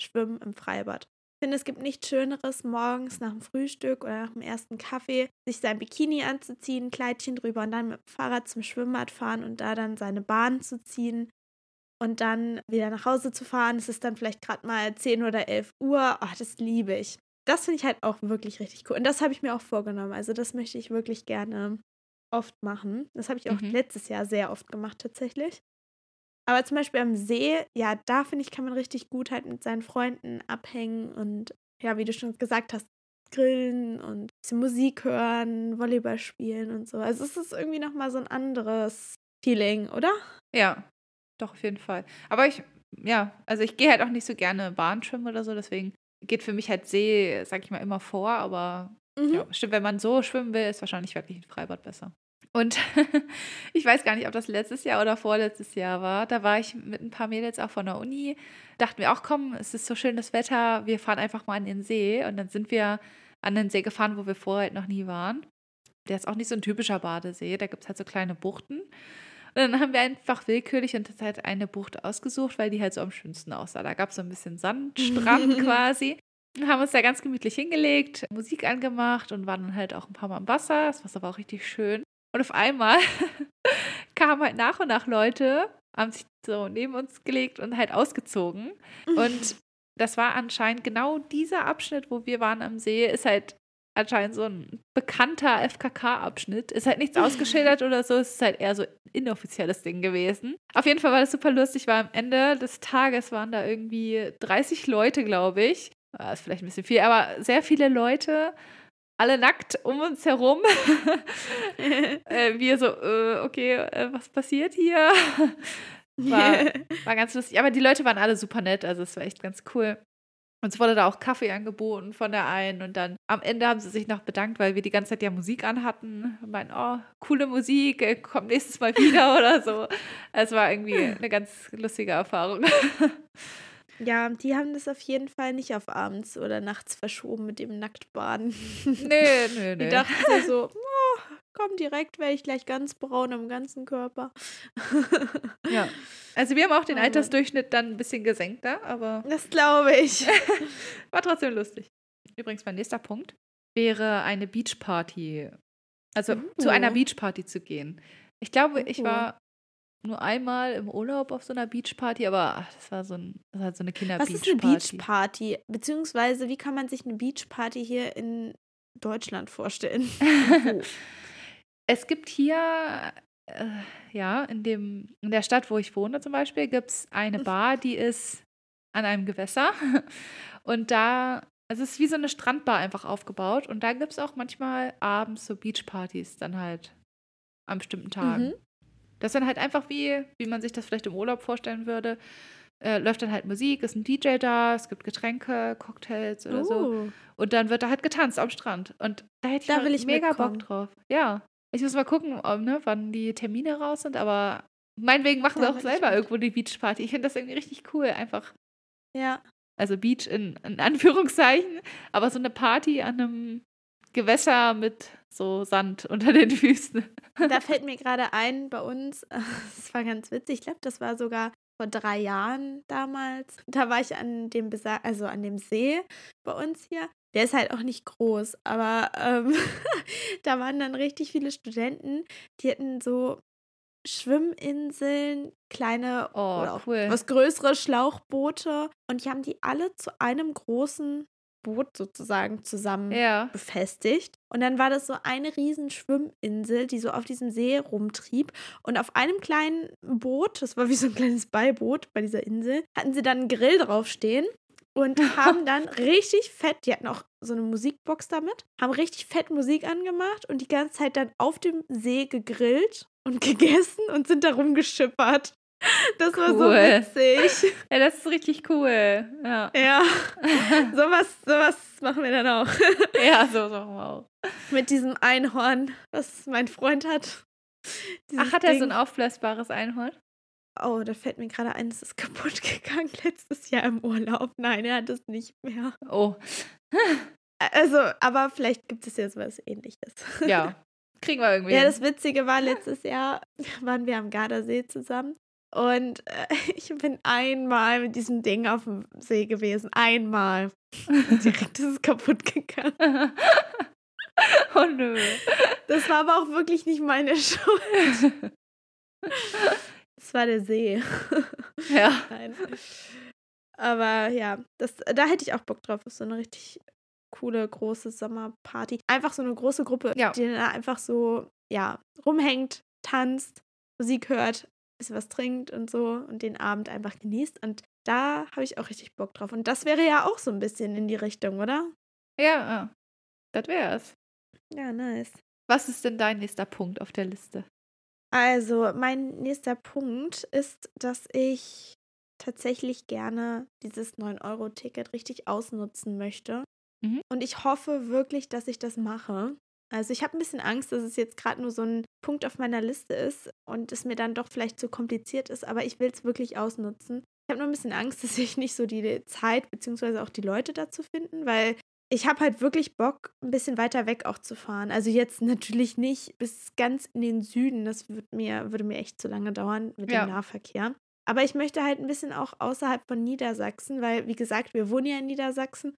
[SPEAKER 2] schwimmen im Freibad. Ich finde, es gibt nichts Schöneres, morgens nach dem Frühstück oder nach dem ersten Kaffee sich sein Bikini anzuziehen, ein Kleidchen drüber und dann mit dem Fahrrad zum Schwimmbad fahren und da dann seine Bahn zu ziehen und dann wieder nach Hause zu fahren. Es ist dann vielleicht gerade mal 10 oder 11 Uhr. Oh, das liebe ich. Das finde ich halt auch wirklich richtig cool. Und das habe ich mir auch vorgenommen. Also das möchte ich wirklich gerne oft machen. Das habe ich auch
[SPEAKER 1] Mhm.
[SPEAKER 2] letztes Jahr sehr oft gemacht tatsächlich. Aber zum Beispiel am See, ja, da finde ich, kann man richtig gut halt mit seinen Freunden abhängen und ja, wie du schon gesagt hast, grillen und bisschen Musik hören, Volleyball spielen und so. Also es ist irgendwie nochmal so ein anderes Feeling, oder?
[SPEAKER 1] Ja, doch, auf jeden Fall. Aber ich, ja, also ich gehe halt auch nicht so gerne Bahn schwimmen oder so, deswegen geht für mich halt See, sag ich mal, immer vor, aber
[SPEAKER 2] Mhm.
[SPEAKER 1] Ja, stimmt, wenn man so schwimmen will, ist wahrscheinlich wirklich ein Freibad besser. Und (laughs) ich weiß gar nicht, ob das letztes Jahr oder vorletztes Jahr war. Da war ich mit ein paar Mädels auch von der Uni. Dachten wir auch, komm, es ist so schönes Wetter, wir fahren einfach mal an den See. Und dann sind wir an den See gefahren, wo wir vorher halt noch nie waren. Der ist auch nicht so ein typischer Badesee, da gibt es halt so kleine Buchten. Und dann haben wir einfach willkürlich und das halt eine Bucht ausgesucht, weil die halt so am schönsten aussah. Da gab es so ein bisschen Sandstrand (laughs) quasi. Und haben uns da ganz gemütlich hingelegt, Musik angemacht und waren dann halt auch ein paar Mal im Wasser. Das war aber auch richtig schön. Und auf einmal (laughs) kamen halt nach und nach Leute, haben sich so neben uns gelegt und halt ausgezogen. Und das war anscheinend genau dieser Abschnitt, wo wir waren am See, ist halt anscheinend so ein bekannter FKK-Abschnitt. Ist halt nichts ausgeschildert oder so, es ist halt eher so ein inoffizielles Ding gewesen. Auf jeden Fall war das super lustig, weil am Ende des Tages waren da irgendwie 30 Leute, glaube ich. Ah, ist vielleicht ein bisschen viel, aber sehr viele Leute, alle nackt um uns herum. (laughs) äh, wir so, äh, okay, äh, was passiert hier? (laughs) War, war ganz lustig. Aber die Leute waren alle super nett, also es war echt ganz cool. Uns wurde da auch Kaffee angeboten von der einen und dann am Ende haben sie sich noch bedankt, weil wir die ganze Zeit ja Musik anhatten. Und meinten, oh, coole Musik, äh, komm nächstes Mal wieder (laughs) oder so. Es war irgendwie eine ganz lustige Erfahrung.
[SPEAKER 2] Ja, die haben das auf jeden Fall nicht auf abends oder nachts verschoben mit dem Nacktbaden.
[SPEAKER 1] Nee, nee, (laughs)
[SPEAKER 2] Die
[SPEAKER 1] nee.
[SPEAKER 2] dachten sich so, oh, komm direkt, werde ich gleich ganz braun am ganzen Körper. (laughs)
[SPEAKER 1] Ja. Also wir haben auch den
[SPEAKER 2] Oh.
[SPEAKER 1] Altersdurchschnitt dann ein bisschen gesenkt da, aber
[SPEAKER 2] Das glaube ich. (laughs)
[SPEAKER 1] war trotzdem lustig. Übrigens, mein nächster Punkt wäre eine Beachparty. Also zu
[SPEAKER 2] Uh.
[SPEAKER 1] einer Beachparty zu gehen. Ich glaube, ich
[SPEAKER 2] Uh.
[SPEAKER 1] war nur einmal im Urlaub auf so einer Beachparty, aber ach, das war so ein, das war so eine
[SPEAKER 2] Was
[SPEAKER 1] Kinderbeachparty.
[SPEAKER 2] ist eine Beachparty? Beziehungsweise, wie kann man sich eine Beachparty hier in Deutschland vorstellen? (laughs)
[SPEAKER 1] Es gibt hier, äh, ja, in, dem, in der Stadt, wo ich wohne zum Beispiel, gibt es eine
[SPEAKER 2] Mhm.
[SPEAKER 1] Bar, die ist an einem Gewässer. (laughs) Und da, es ist wie so eine Strandbar einfach aufgebaut. Und da gibt es auch manchmal abends so Beachpartys dann halt an bestimmten Tagen.
[SPEAKER 2] Mhm.
[SPEAKER 1] Das ist dann halt einfach wie, wie man sich das vielleicht im Urlaub vorstellen würde. Äh, läuft dann halt Musik, ist ein DJ da, es gibt Getränke, Cocktails oder so.
[SPEAKER 2] Oh.
[SPEAKER 1] Und dann wird da halt getanzt am Strand. Und da hätte ich
[SPEAKER 2] Da ich
[SPEAKER 1] mega
[SPEAKER 2] mitkommen.
[SPEAKER 1] Bock drauf. Ja. Ich muss mal gucken, ob, ne, wann die Termine raus sind, aber meinetwegen machen
[SPEAKER 2] Da
[SPEAKER 1] sie auch selber irgendwo die Beachparty. Ich finde das irgendwie richtig cool. Einfach,
[SPEAKER 2] Ja.
[SPEAKER 1] also Beach in, in Anführungszeichen, aber so eine Party an einem Gewässer mit so Sand unter den Füßen.
[SPEAKER 2] Da fällt mir gerade ein, bei uns, (laughs) das war ganz witzig, ich glaube, das war sogar vor drei Jahren damals. Da war ich an dem Besa also an dem See bei uns hier. Der ist halt auch nicht groß, aber ähm, (laughs) da waren dann richtig viele Studenten, die hatten so Schwimminseln, kleine
[SPEAKER 1] Oh,
[SPEAKER 2] oder auch
[SPEAKER 1] cool.
[SPEAKER 2] was größere Schlauchboote und die haben die alle zu einem großen Boot sozusagen zusammen
[SPEAKER 1] Ja.
[SPEAKER 2] befestigt. Und dann war das so eine riesen Schwimminsel, die so auf diesem See rumtrieb. Und auf einem kleinen Boot, das war wie so ein kleines Beiboot bei dieser Insel, hatten sie dann einen Grill draufstehen und (laughs) haben dann richtig fett, die hatten auch so eine Musikbox damit, haben richtig fett Musik angemacht und die ganze Zeit dann auf dem See gegrillt und (laughs) gegessen und sind da rumgeschippert. Das war so witzig. (laughs)
[SPEAKER 1] Ja, das ist richtig cool. Ja.
[SPEAKER 2] Ja, (laughs) sowas, sowas machen wir dann auch. (laughs)
[SPEAKER 1] ja, so machen wir auch.
[SPEAKER 2] Mit diesem Einhorn, was mein Freund hat. Dieses
[SPEAKER 1] Ach, hat er so
[SPEAKER 2] Ding.
[SPEAKER 1] ein aufblasbares Einhorn?
[SPEAKER 2] Oh, da fällt mir gerade ein, es ist kaputt gegangen letztes Jahr im Urlaub. Nein, er hat es nicht mehr.
[SPEAKER 1] Oh,
[SPEAKER 2] Also, aber vielleicht gibt es ja sowas ähnliches.
[SPEAKER 1] ja. Kriegen wir irgendwie.
[SPEAKER 2] Ja, das Witzige war, letztes Jahr waren wir am Gardasee zusammen. Und äh, (laughs) ich bin einmal mit diesem Ding auf dem See gewesen. Einmal. Direkt ist es kaputt gegangen. (laughs)
[SPEAKER 1] oh nö.
[SPEAKER 2] Das war aber auch wirklich nicht meine (laughs) Schuld. Das war der See.
[SPEAKER 1] ja.
[SPEAKER 2] Nein. Aber ja, das, da hätte ich auch Bock drauf, auf so eine richtig coole, große Sommerparty. Einfach so eine große Gruppe,
[SPEAKER 1] Ja.
[SPEAKER 2] die da einfach so, ja, rumhängt, tanzt, Musik hört, bisschen was trinkt und so und den Abend einfach genießt. Und da habe ich auch richtig Bock drauf. Und das wäre ja auch so ein bisschen in die Richtung, oder?
[SPEAKER 1] Ja, ja. das wär's.
[SPEAKER 2] Ja, nice.
[SPEAKER 1] Was ist denn dein nächster Punkt auf der Liste?
[SPEAKER 2] Also, mein nächster Punkt ist, dass ich tatsächlich gerne dieses 9-Euro-Ticket richtig ausnutzen möchte.
[SPEAKER 1] Mhm.
[SPEAKER 2] Und ich hoffe wirklich, dass ich das mache. Also ich habe ein bisschen Angst, dass es jetzt gerade nur so ein Punkt auf meiner Liste ist und es mir dann doch vielleicht zu kompliziert ist, aber ich will es wirklich ausnutzen. Ich habe nur ein bisschen Angst, (laughs) dass ich nicht so die Zeit bzw. auch die Leute dazu finden, weil ich habe halt wirklich Bock, ein bisschen weiter weg auch zu fahren. Also jetzt natürlich nicht bis ganz in den Süden. Das wird mir, würde mir echt zu lange dauern mit
[SPEAKER 1] Ja.
[SPEAKER 2] dem Nahverkehr. Aber ich möchte halt ein bisschen auch außerhalb von Niedersachsen, weil, wie gesagt, wir wohnen ja in Niedersachsen.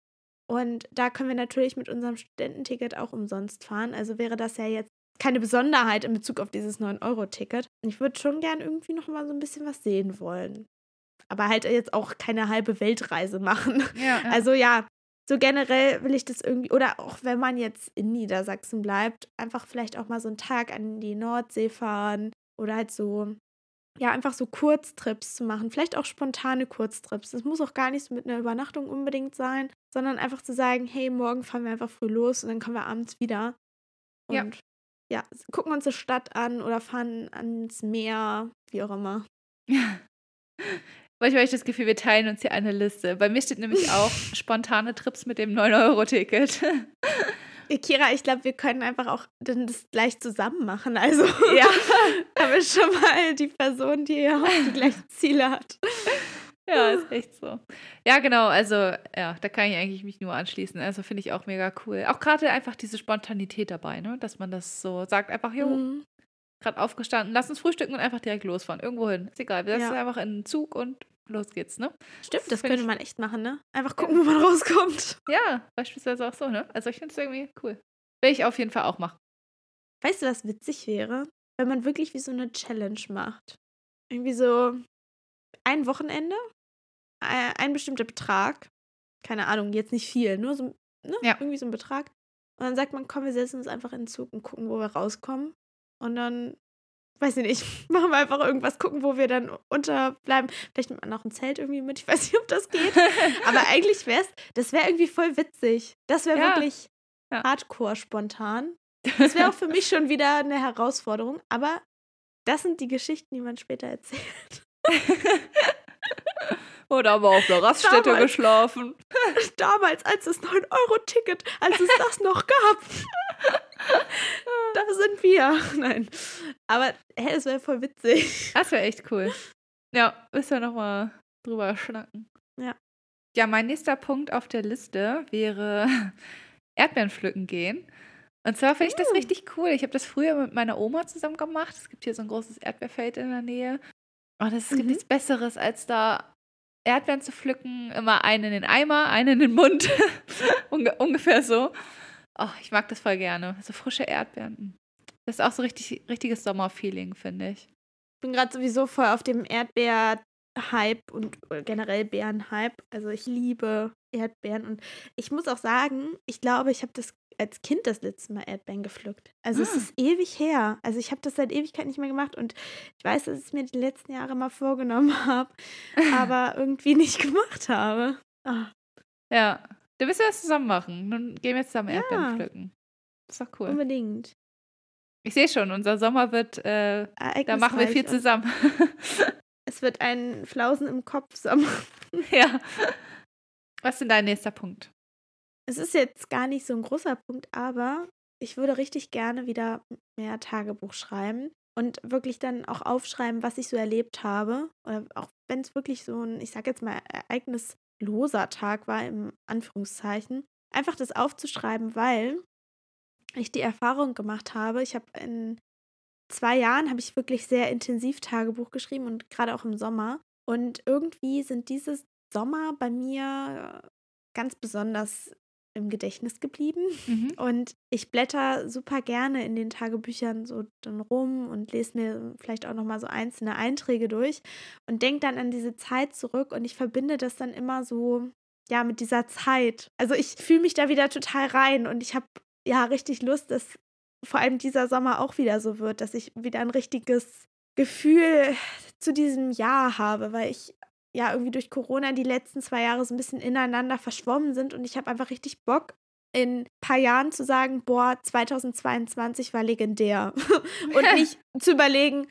[SPEAKER 2] Und da können wir natürlich mit unserem Studententicket auch umsonst fahren. Also wäre das ja jetzt keine Besonderheit in Bezug auf dieses 9-Euro-Ticket. Ich würde schon gern irgendwie noch mal so ein bisschen was sehen wollen. Aber halt jetzt auch keine halbe Weltreise machen.
[SPEAKER 1] Ja, ja.
[SPEAKER 2] Also ja, so generell will ich das irgendwie, oder auch wenn man jetzt in Niedersachsen bleibt, einfach vielleicht auch mal so einen Tag an die Nordsee fahren oder halt so, ja, einfach so Kurztrips zu machen. Vielleicht auch spontane Kurztrips. Das muss auch gar nicht so mit einer Übernachtung unbedingt sein, sondern einfach zu sagen, hey, morgen fahren wir einfach früh los und dann kommen wir abends wieder. Und
[SPEAKER 1] Ja.
[SPEAKER 2] ja, gucken uns die Stadt an oder fahren ans Meer, wie auch immer. (laughs)
[SPEAKER 1] Manchmal habe ich das Gefühl, wir teilen uns hier eine Liste. Bei mir steht nämlich auch (laughs) spontane Trips mit dem 9-Euro-Ticket. (laughs)
[SPEAKER 2] Äh, Kira, ich glaube, wir können einfach auch dann das gleich zusammen machen. Also (laughs)
[SPEAKER 1] Ja. (laughs)
[SPEAKER 2] haben wir schon mal die Person, die ja auch die gleichen (laughs) Ziele hat.
[SPEAKER 1] ja, ist echt so. Ja, genau. Also, ja, da kann ich eigentlich mich nur anschließen. Also, finde ich auch mega cool. Auch gerade einfach diese Spontanität dabei, ne? Dass man das so sagt, einfach, jo,
[SPEAKER 2] Mhm.
[SPEAKER 1] gerade aufgestanden, lass uns frühstücken und einfach direkt losfahren. Irgendwo hin. Ist egal. Wir setzen
[SPEAKER 2] Ja.
[SPEAKER 1] einfach in den Zug und los geht's, ne?
[SPEAKER 2] Stimmt, das
[SPEAKER 1] Find
[SPEAKER 2] könnte
[SPEAKER 1] ich-
[SPEAKER 2] man echt machen, ne? Einfach gucken, wo man (laughs) rauskommt.
[SPEAKER 1] Ja, beispielsweise auch so, ne? Also, ich finde es irgendwie cool. Will ich auf jeden Fall auch machen.
[SPEAKER 2] Weißt du, was witzig wäre? Wenn man wirklich wie so eine Challenge macht. Irgendwie so ein Wochenende, äh, ein bestimmter Betrag. Keine Ahnung, jetzt nicht viel, nur so, ne?
[SPEAKER 1] Ja.
[SPEAKER 2] Irgendwie so ein Betrag. Und dann sagt man, komm, wir setzen uns einfach in den Zug und gucken, wo wir rauskommen. und dann, weiß ich nicht, (laughs) machen wir einfach irgendwas, gucken, wo wir dann unterbleiben. Vielleicht nimmt man noch ein Zelt irgendwie mit. Ich weiß nicht, ob das geht. (laughs) Aber eigentlich wäre es, das wäre irgendwie voll witzig. Das wäre
[SPEAKER 1] Ja.
[SPEAKER 2] wirklich
[SPEAKER 1] Ja.
[SPEAKER 2] hardcore spontan. Das wäre auch für mich schon wieder eine Herausforderung. Aber das sind die Geschichten, die man später erzählt. (laughs)
[SPEAKER 1] Oder aber auf der Raststätte
[SPEAKER 2] Damals.
[SPEAKER 1] geschlafen.
[SPEAKER 2] Damals, als es 9-Euro-Ticket, als es das noch gab. da sind wir. Nein. Aber hey, es wäre voll witzig. (laughs)
[SPEAKER 1] Das wäre echt cool. Ja, müssen wir nochmal drüber schnacken.
[SPEAKER 2] Ja.
[SPEAKER 1] Ja, mein nächster Punkt auf der Liste wäre (laughs) Erdbeeren pflücken gehen. Und zwar finde ich das
[SPEAKER 2] Mm.
[SPEAKER 1] richtig cool. Ich habe das früher mit meiner Oma zusammen gemacht. Es gibt hier so ein großes Erdbeerfeld in der Nähe. Und es gibt
[SPEAKER 2] Mhm.
[SPEAKER 1] nichts Besseres, als da Erdbeeren zu pflücken. Immer einen in den Eimer, einen in den Mund. (laughs) Unge ungefähr so. Oh, ich mag das voll gerne. So frische Erdbeeren. Das ist auch so richtig, richtiges Sommerfeeling, finde ich.
[SPEAKER 2] Ich bin gerade sowieso voll auf dem Erdbeer-Hype und generell Beeren-Hype. Also ich liebe Erdbeeren und ich muss auch sagen, ich glaube, ich habe das als Kind das letzte Mal Erdbeeren gepflückt. Also es
[SPEAKER 1] Ah.
[SPEAKER 2] ist ewig her. Also ich habe das seit Ewigkeit nicht mehr gemacht und ich weiß, dass ich es mir die letzten Jahre mal vorgenommen (laughs) habe, aber (laughs) irgendwie nicht gemacht habe. Ah,
[SPEAKER 1] Ja, da müssen wir das zusammen machen. Dann gehen wir zusammen Erdbeeren
[SPEAKER 2] Ja.
[SPEAKER 1] pflücken. Das ist doch cool.
[SPEAKER 2] unbedingt.
[SPEAKER 1] Ich sehe schon, unser Sommer wird, äh, da machen wir viel zusammen. (laughs)
[SPEAKER 2] Es wird ein Flausen im Kopf Sommer. (laughs)
[SPEAKER 1] ja. Was ist denn dein nächster Punkt?
[SPEAKER 2] Es ist jetzt gar nicht so ein großer Punkt, aber ich würde richtig gerne wieder mehr Tagebuch schreiben und wirklich dann auch aufschreiben, was ich so erlebt habe. Oder auch wenn es wirklich so ein, ich sag jetzt mal, ereignisloser Tag war, im Anführungszeichen. Einfach das aufzuschreiben, weil ich die Erfahrung gemacht habe, ich habe in zwei Jahren habe ich wirklich sehr intensiv Tagebuch geschrieben und gerade auch im Sommer. Und irgendwie sind dieses Sommer bei mir ganz besonders im Gedächtnis geblieben.
[SPEAKER 1] Mhm.
[SPEAKER 2] Und ich blätter super gerne in den Tagebüchern so dann rum und lese mir vielleicht auch nochmal so einzelne Einträge durch und denke dann an diese Zeit zurück und ich verbinde das dann immer so, ja, mit dieser Zeit. Also ich fühle mich da wieder total rein und ich habe ja richtig Lust, dass vor allem dieser Sommer auch wieder so wird, dass ich wieder ein richtiges Gefühl zu diesem Jahr habe, weil ich ja irgendwie durch Corona die letzten zwei Jahre so ein bisschen ineinander verschwommen sind und ich habe einfach richtig Bock, in ein paar Jahren zu sagen, boah, 2022 war legendär. (laughs) und (laughs) nicht zu überlegen,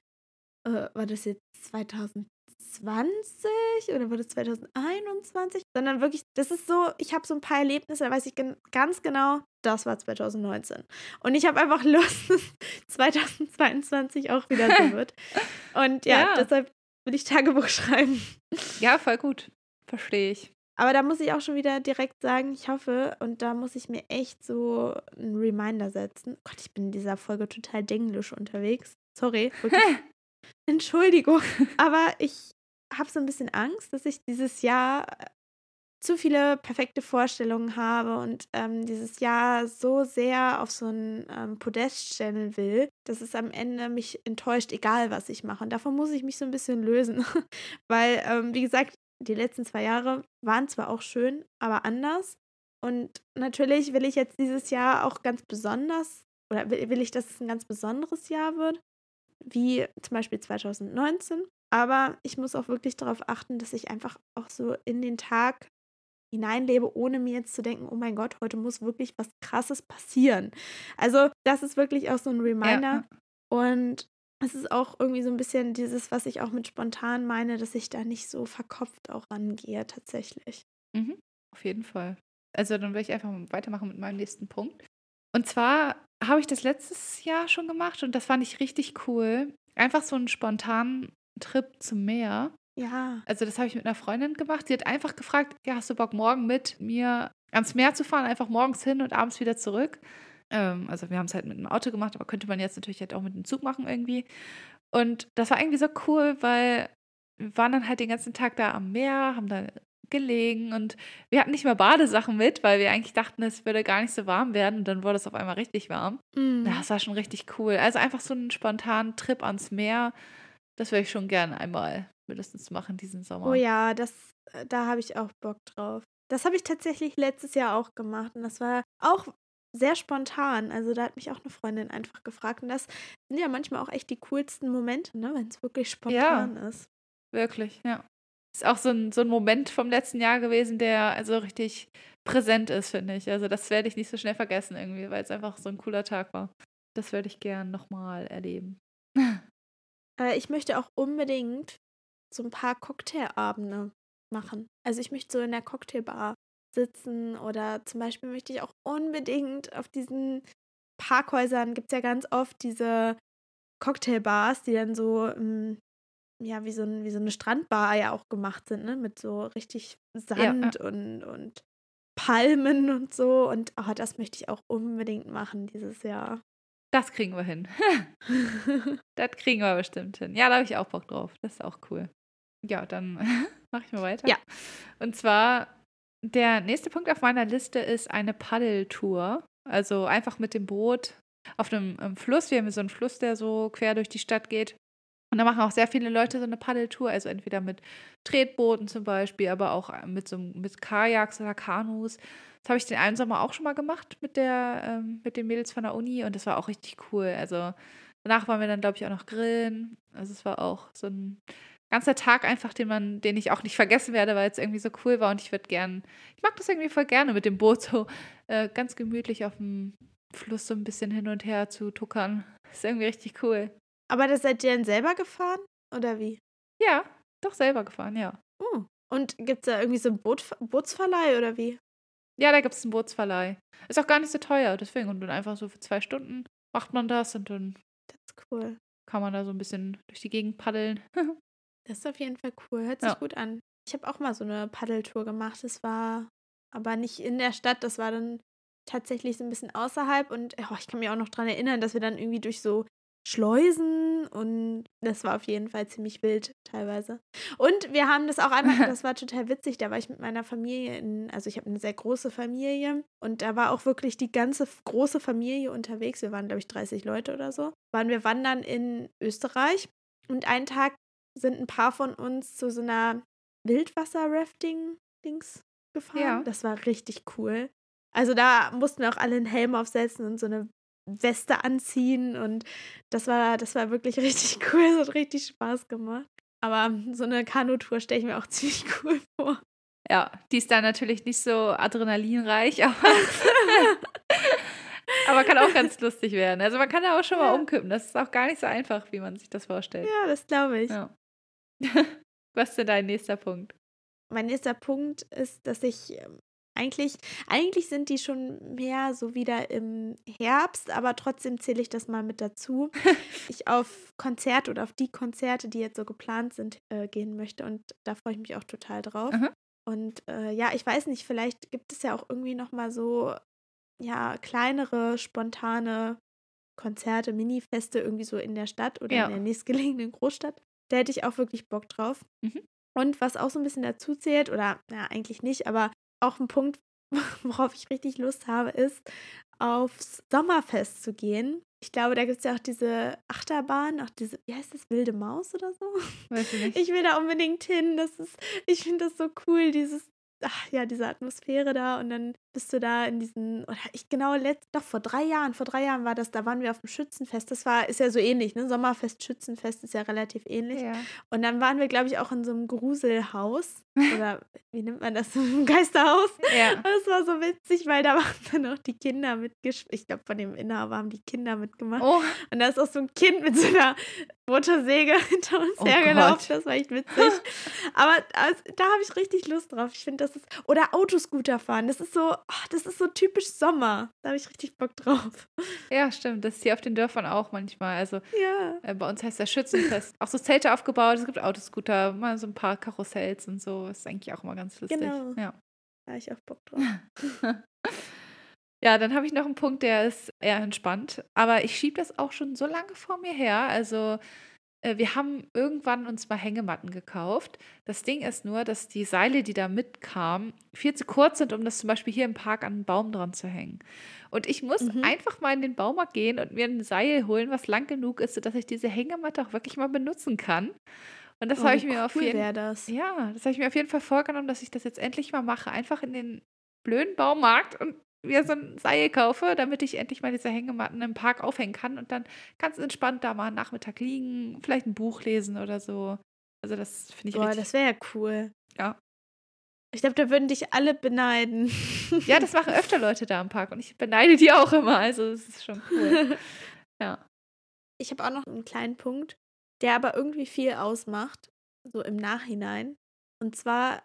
[SPEAKER 2] äh, war das jetzt 2020 oder war das 2021? Sondern wirklich, das ist so, ich habe so ein paar Erlebnisse, da weiß ich ganz genau, das war 2019. Und ich habe einfach (laughs) Lust, dass 2022 auch wieder so (laughs) wird. Und ja,
[SPEAKER 1] Ja.
[SPEAKER 2] deshalb will ich Tagebuch (laughs) schreiben.
[SPEAKER 1] Ja, voll gut. Verstehe ich.
[SPEAKER 2] Aber da muss ich auch schon wieder direkt sagen, ich hoffe, und da muss ich mir echt so einen Reminder setzen. Gott, ich bin in dieser Folge total denglisch unterwegs. Sorry, wirklich. Entschuldigung. Aber ich habe so ein bisschen Angst, dass ich dieses Jahr äh, zu viele perfekte Vorstellungen habe und ähm, dieses Jahr so sehr auf so ein ähm, Podest stellen will, dass es am Ende mich enttäuscht, egal was ich mache. Und davon muss ich mich so ein bisschen lösen. (laughs) Weil, ähm, wie gesagt, die letzten zwei Jahre waren zwar auch schön, aber anders. Und natürlich will ich jetzt dieses Jahr auch ganz besonders, oder will, will ich, dass es ein ganz besonderes Jahr wird, wie zum Beispiel 2019. Aber ich muss auch wirklich darauf achten, dass ich einfach auch so in den Tag hineinlebe, ohne mir jetzt zu denken, oh mein Gott, heute muss wirklich was Krasses passieren. Also das ist wirklich auch so ein Reminder.
[SPEAKER 1] Ja.
[SPEAKER 2] Und es ist auch irgendwie so ein bisschen dieses, was ich auch mit spontan meine, dass ich da nicht so verkopft auch rangehe tatsächlich.
[SPEAKER 1] Mhm. Auf jeden Fall. Also dann will ich einfach mal weitermachen mit meinem nächsten Punkt. Und zwar habe ich das letztes Jahr schon gemacht und das fand ich richtig cool. Einfach so einen spontanen Trip zum Meer.
[SPEAKER 2] Ja.
[SPEAKER 1] Also das habe ich mit einer Freundin gemacht. Sie hat einfach gefragt, ja, hast du Bock morgen mit mir ans Meer zu fahren? Einfach morgens hin und abends wieder zurück. Ähm, also wir haben es halt mit dem Auto gemacht, aber könnte man jetzt natürlich halt auch mit dem Zug machen irgendwie. Und das war irgendwie so cool, weil wir waren dann halt den ganzen Tag da am Meer, haben da gelegen und wir hatten nicht mehr Badesachen mit, weil wir eigentlich dachten, es würde gar nicht so warm werden und dann wurde es auf einmal richtig warm. Ja, Das war schon richtig cool. Also einfach so einen spontanen Trip ans Meer, das würde ich schon gerne einmal mindestens machen diesen Sommer.
[SPEAKER 2] Oh ja, das, äh, da habe ich auch Bock drauf. Das habe ich tatsächlich letztes Jahr auch gemacht und das war auch sehr spontan. Also da hat mich auch eine Freundin einfach gefragt. Und das sind ja manchmal auch echt die coolsten Momente, ne? wenn es wirklich spontan ja, ist.
[SPEAKER 1] Wirklich, ja. Ist auch so ein, so ein Moment vom letzten Jahr gewesen, der also richtig präsent ist, finde ich. Also das werde ich nicht so schnell vergessen irgendwie, weil es einfach so ein cooler Tag war. Das würde ich gern nochmal erleben. (laughs)
[SPEAKER 2] Äh, ich möchte auch unbedingt so ein paar Cocktailabende machen. Also ich möchte so in der Cocktailbar sitzen oder zum Beispiel möchte ich auch unbedingt auf diesen Parkhäusern gibt es ja ganz oft diese Cocktailbars, die dann so ähm, ja wie so, ein, wie so eine Strandbar ja auch gemacht sind, ne? Mit so richtig Sand ja, ja. Und, und Palmen und so. Und oh, das möchte ich auch unbedingt machen dieses Jahr.
[SPEAKER 1] Das kriegen wir hin. (laughs) das kriegen wir bestimmt hin. Ja, da habe ich auch Bock drauf. Das ist auch cool. Ja, dann (laughs) mache ich mal weiter.
[SPEAKER 2] Ja.
[SPEAKER 1] Und zwar, der nächste Punkt auf meiner Liste ist eine Paddeltour. Also einfach mit dem Boot auf einem, Fluss. Wir haben so einen Fluss, der so quer durch die Stadt geht. Und da machen auch sehr viele Leute so eine Paddeltour, also entweder mit Tretbooten zum Beispiel, aber auch mit so mit Kajaks oder Kanus. Das habe ich den einen Sommer auch schon mal gemacht mit der, ähm, mit den Mädels von der Uni und das war auch richtig cool. Also danach waren wir dann, glaube ich, auch noch grillen. Also es war auch so ein ganzer Tag einfach, den man, den ich auch nicht vergessen werde, weil es irgendwie so cool war und ich würde gern, ich mag das irgendwie voll gerne mit dem Boot so äh, ganz gemütlich auf dem Fluss so ein bisschen hin und her zu tuckern. Das ist irgendwie richtig cool.
[SPEAKER 2] Aber das seid ihr dann selber gefahren? Oder wie?
[SPEAKER 1] Ja, doch selber gefahren, ja.
[SPEAKER 2] Oh. Und gibt es da irgendwie so einen Boot, Bootsverleih oder wie?
[SPEAKER 1] Ja, da gibt es einen Bootsverleih. Ist auch gar nicht so teuer, deswegen. Und dann einfach so für zwei Stunden macht man das und dann.
[SPEAKER 2] Das ist cool.
[SPEAKER 1] Kann man da so ein bisschen durch die Gegend paddeln. (laughs)
[SPEAKER 2] das ist auf jeden Fall cool. Hört sich ja. gut an. Ich habe auch mal so eine Paddeltour gemacht. Das war aber nicht in der Stadt, das war dann tatsächlich so ein bisschen außerhalb. Und oh, ich kann mich auch noch daran erinnern, dass wir dann irgendwie durch so Schleusen und das war auf jeden Fall ziemlich wild teilweise. Und wir haben das auch einmal, (laughs) das war total witzig, da war ich mit meiner Familie in, also ich habe eine sehr große Familie und da war auch wirklich die ganze große Familie unterwegs. Wir waren, glaube ich, 30 Leute oder so. Waren wir wandern in Österreich und einen Tag sind ein paar von uns zu so einer Wildwasser-Rafting-Dings gefahren. Ja. Das war richtig cool. Also da mussten wir auch alle einen Helm aufsetzen und so eine Weste anziehen und das war, das war wirklich (laughs) richtig cool. Es hat richtig Spaß gemacht. Aber so eine Kanutour stelle ich mir auch (laughs) ziemlich cool vor.
[SPEAKER 1] Ja, die ist dann natürlich nicht so adrenalinreich, (laughs) aber, aber kann auch ganz lustig werden. Also man kann da auch schon mal umkippen. Das ist auch gar nicht so einfach, wie man sich das vorstellt.
[SPEAKER 2] Ja, das glaube ich.
[SPEAKER 1] Ja. Was ist denn dein nächster Punkt?
[SPEAKER 2] Mein nächster Punkt ist, dass ich ähm, eigentlich, eigentlich sind die schon mehr so wieder im Herbst, aber trotzdem zähle ich das mal mit dazu. (laughs) ich auf Konzerte oder auf die Konzerte, die jetzt so geplant sind, äh, gehen möchte. Und da freue ich mich auch total drauf. Mhm. Und äh, ja, ich weiß nicht, vielleicht gibt es ja auch irgendwie nochmal so, ja, kleinere, spontane Konzerte, Minifeste irgendwie so in der Stadt oder ja. in der nächstgelegenen Großstadt. Da hätte ich auch wirklich Bock drauf. Mhm. Und was auch so ein bisschen dazu zählt, oder ja, eigentlich nicht, aber auch ein Punkt, (laughs) worauf ich richtig Lust habe, ist, aufs Sommerfest zu gehen. Ich glaube, da gibt es ja auch diese Achterbahn, auch diese, wie heißt das, wilde Maus oder so? (laughs)
[SPEAKER 1] Weiß ich nicht.
[SPEAKER 2] Ich will da unbedingt hin. Das ist, ich finde das so cool, dieses ach, ja, diese Atmosphäre da und dann bist du da in diesen, oder ich genau, letzt, doch vor drei Jahren, vor drei Jahren war das, da waren wir auf dem Schützenfest, das war, ist ja so ähnlich, ne, Sommerfest, Schützenfest ist ja relativ ähnlich ja. und dann waren wir, glaube ich, auch in so einem Gruselhaus oder wie nennt man das, im Geisterhaus ja. das war so witzig, weil da waren dann auch die Kinder mitgespielt, ich glaube, von dem Inhaber haben die Kinder mitgemacht oh. und da ist auch so ein Kind mit so einer Motorsäge (laughs) hinter uns oh hergelaufen. Gott. Das war echt witzig. (laughs) Aber also, da habe ich richtig Lust drauf. Ich finde, das ist. Oder Autoscooter fahren. Das ist so, oh, das ist so typisch Sommer. Da habe ich richtig Bock drauf.
[SPEAKER 1] Ja, stimmt. Das ist hier auf den Dörfern auch manchmal. Also
[SPEAKER 2] ja.
[SPEAKER 1] Äh, bei uns heißt das Schützenfest. auch so Zelte aufgebaut, es gibt Autoscooter, mal so ein paar Karussells und so. Das ist eigentlich auch immer ganz lustig. Genau. Ja.
[SPEAKER 2] Da habe ich auch Bock drauf. (laughs)
[SPEAKER 1] Ja, dann habe ich noch einen Punkt, der ist eher entspannt. Aber ich schiebe das auch schon so lange vor mir her. Also äh, wir haben irgendwann uns mal Hängematten gekauft. Das Ding ist nur, dass die Seile, die da mitkamen, viel zu kurz sind, um das zum Beispiel hier im Park an einen Baum dran zu hängen. Und ich muss mhm. einfach mal in den Baumarkt gehen und mir ein Seil holen, was lang genug ist, sodass ich diese Hängematte auch wirklich mal benutzen kann. Und das oh, habe ich mir cool auf jeden
[SPEAKER 2] das.
[SPEAKER 1] Ja, das habe ich mir auf jeden Fall vorgenommen, dass ich das jetzt endlich mal mache. Einfach in den blöden Baumarkt und wieder so ein Seil kaufe, damit ich endlich mal diese Hängematten im Park aufhängen kann und dann ganz entspannt da mal einen Nachmittag liegen, vielleicht ein Buch lesen oder so. Also das finde ich
[SPEAKER 2] Boah,
[SPEAKER 1] richtig.
[SPEAKER 2] das wäre ja cool.
[SPEAKER 1] Ja.
[SPEAKER 2] Ich glaube, da würden dich alle beneiden.
[SPEAKER 1] Ja, das machen öfter Leute da im Park und ich beneide die auch immer. Also das ist schon cool. (laughs) Ja.
[SPEAKER 2] Ich habe auch noch einen kleinen Punkt, der aber irgendwie viel ausmacht, so im Nachhinein. Und zwar,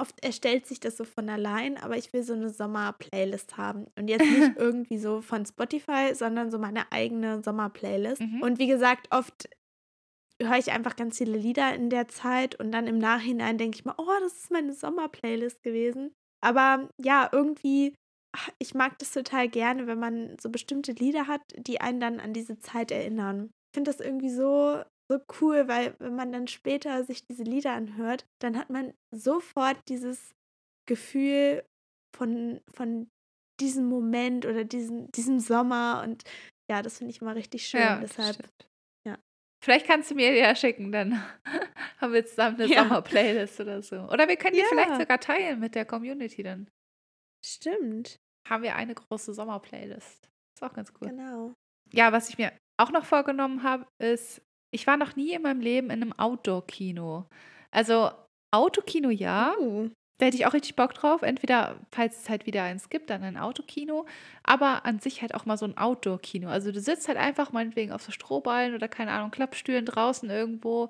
[SPEAKER 2] oft erstellt sich das so von allein, aber ich will so eine Sommer-Playlist haben. Und jetzt nicht (laughs) irgendwie so von Spotify, sondern so meine eigene Sommer-Playlist.
[SPEAKER 1] Mhm.
[SPEAKER 2] Und wie gesagt, oft höre ich einfach ganz viele Lieder in der Zeit und dann im Nachhinein denke ich mir, oh, das ist meine Sommer-Playlist gewesen. Aber ja, irgendwie, ach, ich mag das total gerne, wenn man so bestimmte Lieder hat, die einen dann an diese Zeit erinnern. Ich finde das irgendwie so, so cool, weil wenn man dann später sich diese Lieder anhört, dann hat man sofort dieses Gefühl von, von diesem Moment oder diesen, diesem Sommer und ja, das finde ich immer richtig schön.
[SPEAKER 1] ja,
[SPEAKER 2] Deshalb, ja.
[SPEAKER 1] Vielleicht kannst du mir die ja schicken, dann (laughs) haben wir zusammen eine
[SPEAKER 2] Ja.
[SPEAKER 1] Sommer-Playlist oder so. Oder wir können die
[SPEAKER 2] Ja.
[SPEAKER 1] vielleicht sogar teilen mit der Community dann.
[SPEAKER 2] stimmt,
[SPEAKER 1] Haben wir eine große Sommer-Playlist. Ist auch ganz cool.
[SPEAKER 2] genau.
[SPEAKER 1] Ja, was ich mir auch noch vorgenommen habe, ist, ich war noch nie in meinem Leben in einem Outdoor-Kino. Also Autokino ja,
[SPEAKER 2] Uh,
[SPEAKER 1] da hätte ich auch richtig Bock drauf. Entweder, falls es halt wieder eins gibt, dann ein Autokino, aber an sich halt auch mal so ein Outdoor-Kino. Also du sitzt halt einfach meinetwegen auf so Strohballen oder keine Ahnung, Klappstühlen draußen irgendwo,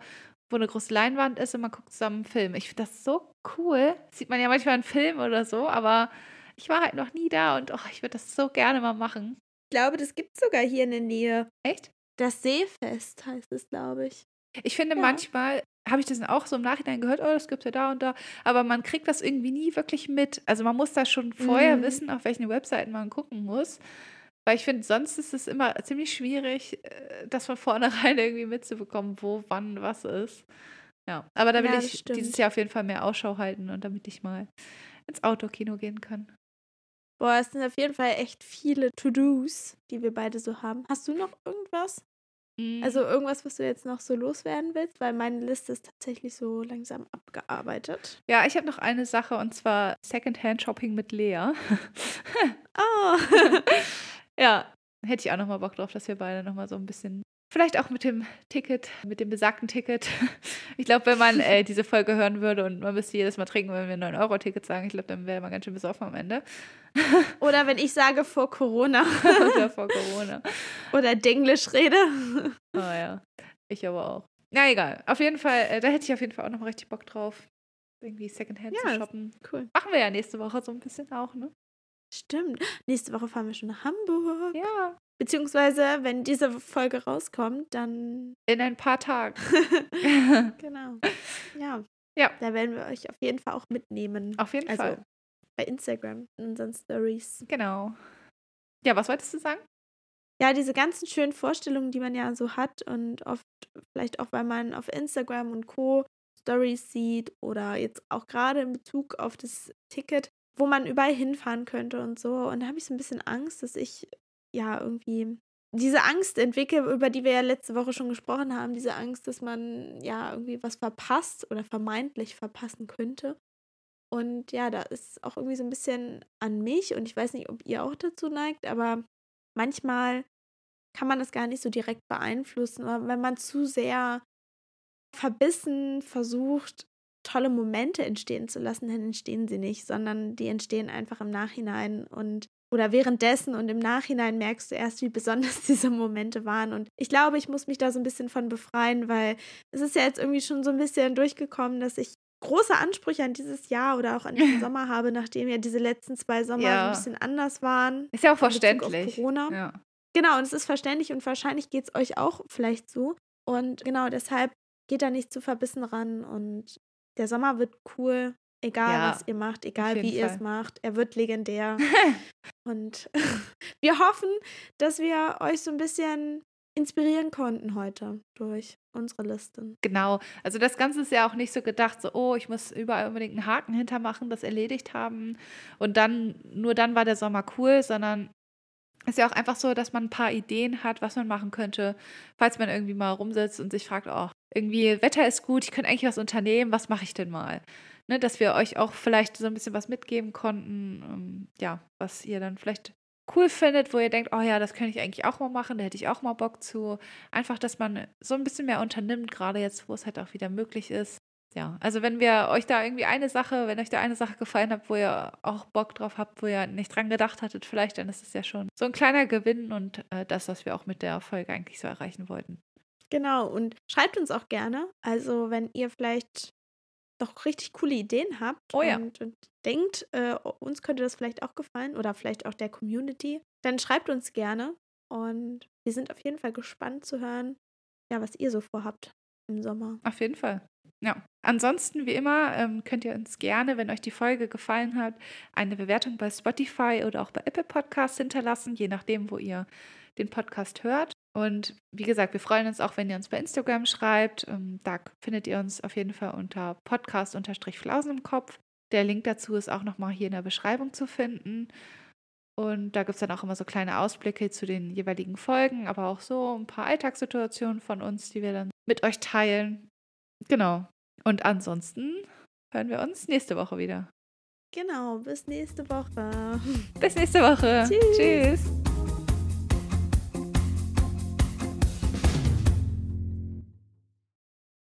[SPEAKER 1] wo eine große Leinwand ist und man guckt zusammen einen Film. Ich finde das so cool. Das sieht man ja manchmal in Filmen oder so, aber ich war halt noch nie da und oh, ich würde das so gerne mal machen.
[SPEAKER 2] ich glaube, das gibt es sogar hier in der Nähe.
[SPEAKER 1] Echt?
[SPEAKER 2] Das Seefest heißt es, glaube ich.
[SPEAKER 1] Ich finde,
[SPEAKER 2] Ja.
[SPEAKER 1] manchmal habe ich das auch so im Nachhinein gehört, oh, das gibt es ja da und da, aber man kriegt das irgendwie nie wirklich mit. Also man muss da schon vorher
[SPEAKER 2] Mhm.
[SPEAKER 1] wissen, auf welchen Webseiten man gucken muss. Weil ich finde, sonst ist es immer ziemlich schwierig, äh, das von vornherein (laughs) irgendwie mitzubekommen, wo, wann, was ist. Ja, aber da will
[SPEAKER 2] Ja,
[SPEAKER 1] ich
[SPEAKER 2] stimmt.
[SPEAKER 1] dieses Jahr auf jeden Fall mehr Ausschau halten und damit ich mal ins Autokino gehen kann.
[SPEAKER 2] Boah, es sind auf jeden Fall echt viele To-Dos, die wir beide so haben. Hast du noch irgendwas?
[SPEAKER 1] Mm,
[SPEAKER 2] Also irgendwas, was du jetzt noch so loswerden willst? Weil meine Liste ist tatsächlich so langsam abgearbeitet.
[SPEAKER 1] ja, ich habe noch eine Sache und zwar Secondhand-Shopping mit Lea. (laughs)
[SPEAKER 2] Oh. (laughs)
[SPEAKER 1] Ja, hätte ich auch nochmal Bock drauf, dass wir beide nochmal so ein bisschen, vielleicht auch mit dem Ticket, mit dem besagten Ticket. Ich glaube, wenn man äh, diese Folge hören würde und man müsste jedes Mal trinken, wenn wir 9-Euro-Ticket sagen, ich glaube, dann wäre man ganz schön besoffen am Ende. (laughs)
[SPEAKER 2] Oder wenn ich sage vor Corona (laughs)
[SPEAKER 1] Oder vor Corona.
[SPEAKER 2] oder Denglisch rede.
[SPEAKER 1] Oh ja, ich aber auch. Na egal, auf jeden Fall, äh, da hätte ich auf jeden Fall auch noch mal richtig Bock drauf, irgendwie Secondhand
[SPEAKER 2] Ja,
[SPEAKER 1] zu shoppen.
[SPEAKER 2] Cool.
[SPEAKER 1] Machen wir ja nächste Woche so ein bisschen auch, ne?
[SPEAKER 2] Stimmt. Nächste Woche fahren wir schon nach Hamburg.
[SPEAKER 1] Ja,
[SPEAKER 2] Beziehungsweise, wenn diese Folge rauskommt, dann.
[SPEAKER 1] in ein paar Tagen. (laughs)
[SPEAKER 2] Genau. (laughs) Ja.
[SPEAKER 1] Ja.
[SPEAKER 2] Da werden wir euch auf jeden Fall auch mitnehmen.
[SPEAKER 1] auf jeden
[SPEAKER 2] also
[SPEAKER 1] Fall.
[SPEAKER 2] bei Instagram in unseren Stories.
[SPEAKER 1] Genau. Ja, was wolltest du sagen?
[SPEAKER 2] Ja, diese ganzen schönen Vorstellungen, die man ja so hat und oft vielleicht auch, weil man auf Instagram und Co. Stories sieht oder jetzt auch gerade in Bezug auf das Ticket, wo man überall hinfahren könnte und so. Und da habe ich so ein bisschen Angst, dass ich ja irgendwie diese Angst entwickle, über die wir ja letzte Woche schon gesprochen haben, diese Angst, dass man ja irgendwie was verpasst oder vermeintlich verpassen könnte. Und ja, da ist auch irgendwie so ein bisschen an mich und ich weiß nicht, ob ihr auch dazu neigt, aber manchmal kann man das gar nicht so direkt beeinflussen, aber wenn man zu sehr verbissen versucht, tolle Momente entstehen zu lassen, dann entstehen sie nicht, sondern die entstehen einfach im Nachhinein und oder währenddessen und im Nachhinein merkst du erst, wie besonders (laughs) diese Momente waren. Und ich glaube, ich muss mich da so ein bisschen von befreien, weil es ist ja jetzt irgendwie schon so ein bisschen durchgekommen, dass ich große Ansprüche an dieses Jahr oder auch an diesen (laughs) Sommer habe, nachdem ja diese letzten zwei Sommer so
[SPEAKER 1] Ja.
[SPEAKER 2] ein bisschen anders waren.
[SPEAKER 1] Ist ja auch verständlich.
[SPEAKER 2] Corona.
[SPEAKER 1] Ja.
[SPEAKER 2] Genau, und es ist verständlich und wahrscheinlich geht es euch auch vielleicht so. Und genau deshalb geht da nicht zu verbissen ran. Und der Sommer wird cool, egal
[SPEAKER 1] Ja,
[SPEAKER 2] was ihr macht, egal wie ihr es macht. Er wird legendär. (laughs) und (laughs) wir hoffen, dass wir euch so ein bisschen inspirieren konnten heute durch unsere Listen.
[SPEAKER 1] Genau. Also das Ganze ist ja auch nicht so gedacht, so, oh, ich muss überall unbedingt einen Haken hintermachen, das erledigt haben. Und dann, nur dann war der Sommer cool, sondern es ist ja auch einfach so, dass man ein paar Ideen hat, was man machen könnte, falls man irgendwie mal rumsitzt und sich fragt, oh, irgendwie Wetter ist gut, ich könnte eigentlich was unternehmen, was mache ich denn mal? Ne, dass wir euch auch vielleicht so ein bisschen was mitgeben konnten, ähm, ja, was ihr dann vielleicht cool findet, wo ihr denkt, oh ja, das könnte ich eigentlich auch mal machen, da hätte ich auch mal Bock zu. Einfach, dass man so ein bisschen mehr unternimmt, gerade jetzt, wo es halt auch wieder möglich ist. Ja, also wenn wir euch da irgendwie eine Sache, wenn euch da eine Sache gefallen hat, wo ihr auch Bock drauf habt, wo ihr nicht dran gedacht hattet, vielleicht, dann ist es ja schon so ein kleiner Gewinn und äh, das, was wir auch mit der Folge eigentlich so erreichen wollten.
[SPEAKER 2] Genau, und schreibt uns auch gerne. Also, wenn ihr vielleicht doch richtig coole Ideen habt
[SPEAKER 1] oh ja.
[SPEAKER 2] und, und, denkt, äh, uns könnte das vielleicht auch gefallen oder vielleicht auch der Community, dann schreibt uns gerne. Und wir sind auf jeden Fall gespannt zu hören, ja, was ihr so vorhabt im Sommer.
[SPEAKER 1] Auf jeden Fall. Ja. Ansonsten, wie immer, ähm, könnt ihr uns gerne, wenn euch die Folge gefallen hat, eine Bewertung bei Spotify oder auch bei Apple Podcasts hinterlassen, je nachdem, wo ihr den Podcast hört. Und wie gesagt, wir freuen uns auch, wenn ihr uns bei Instagram schreibt. Ähm, da findet ihr uns auf jeden Fall unter Podcast-Flausen im Kopf. Der Link dazu ist auch nochmal hier in der Beschreibung zu finden. Und da gibt es dann auch immer so kleine Ausblicke zu den jeweiligen Folgen, aber auch so ein paar Alltagssituationen von uns, die wir dann mit euch teilen. Genau. Und ansonsten hören wir uns nächste Woche wieder.
[SPEAKER 2] Genau, bis nächste Woche.
[SPEAKER 1] Bis nächste Woche. Tschüss. Tschüss.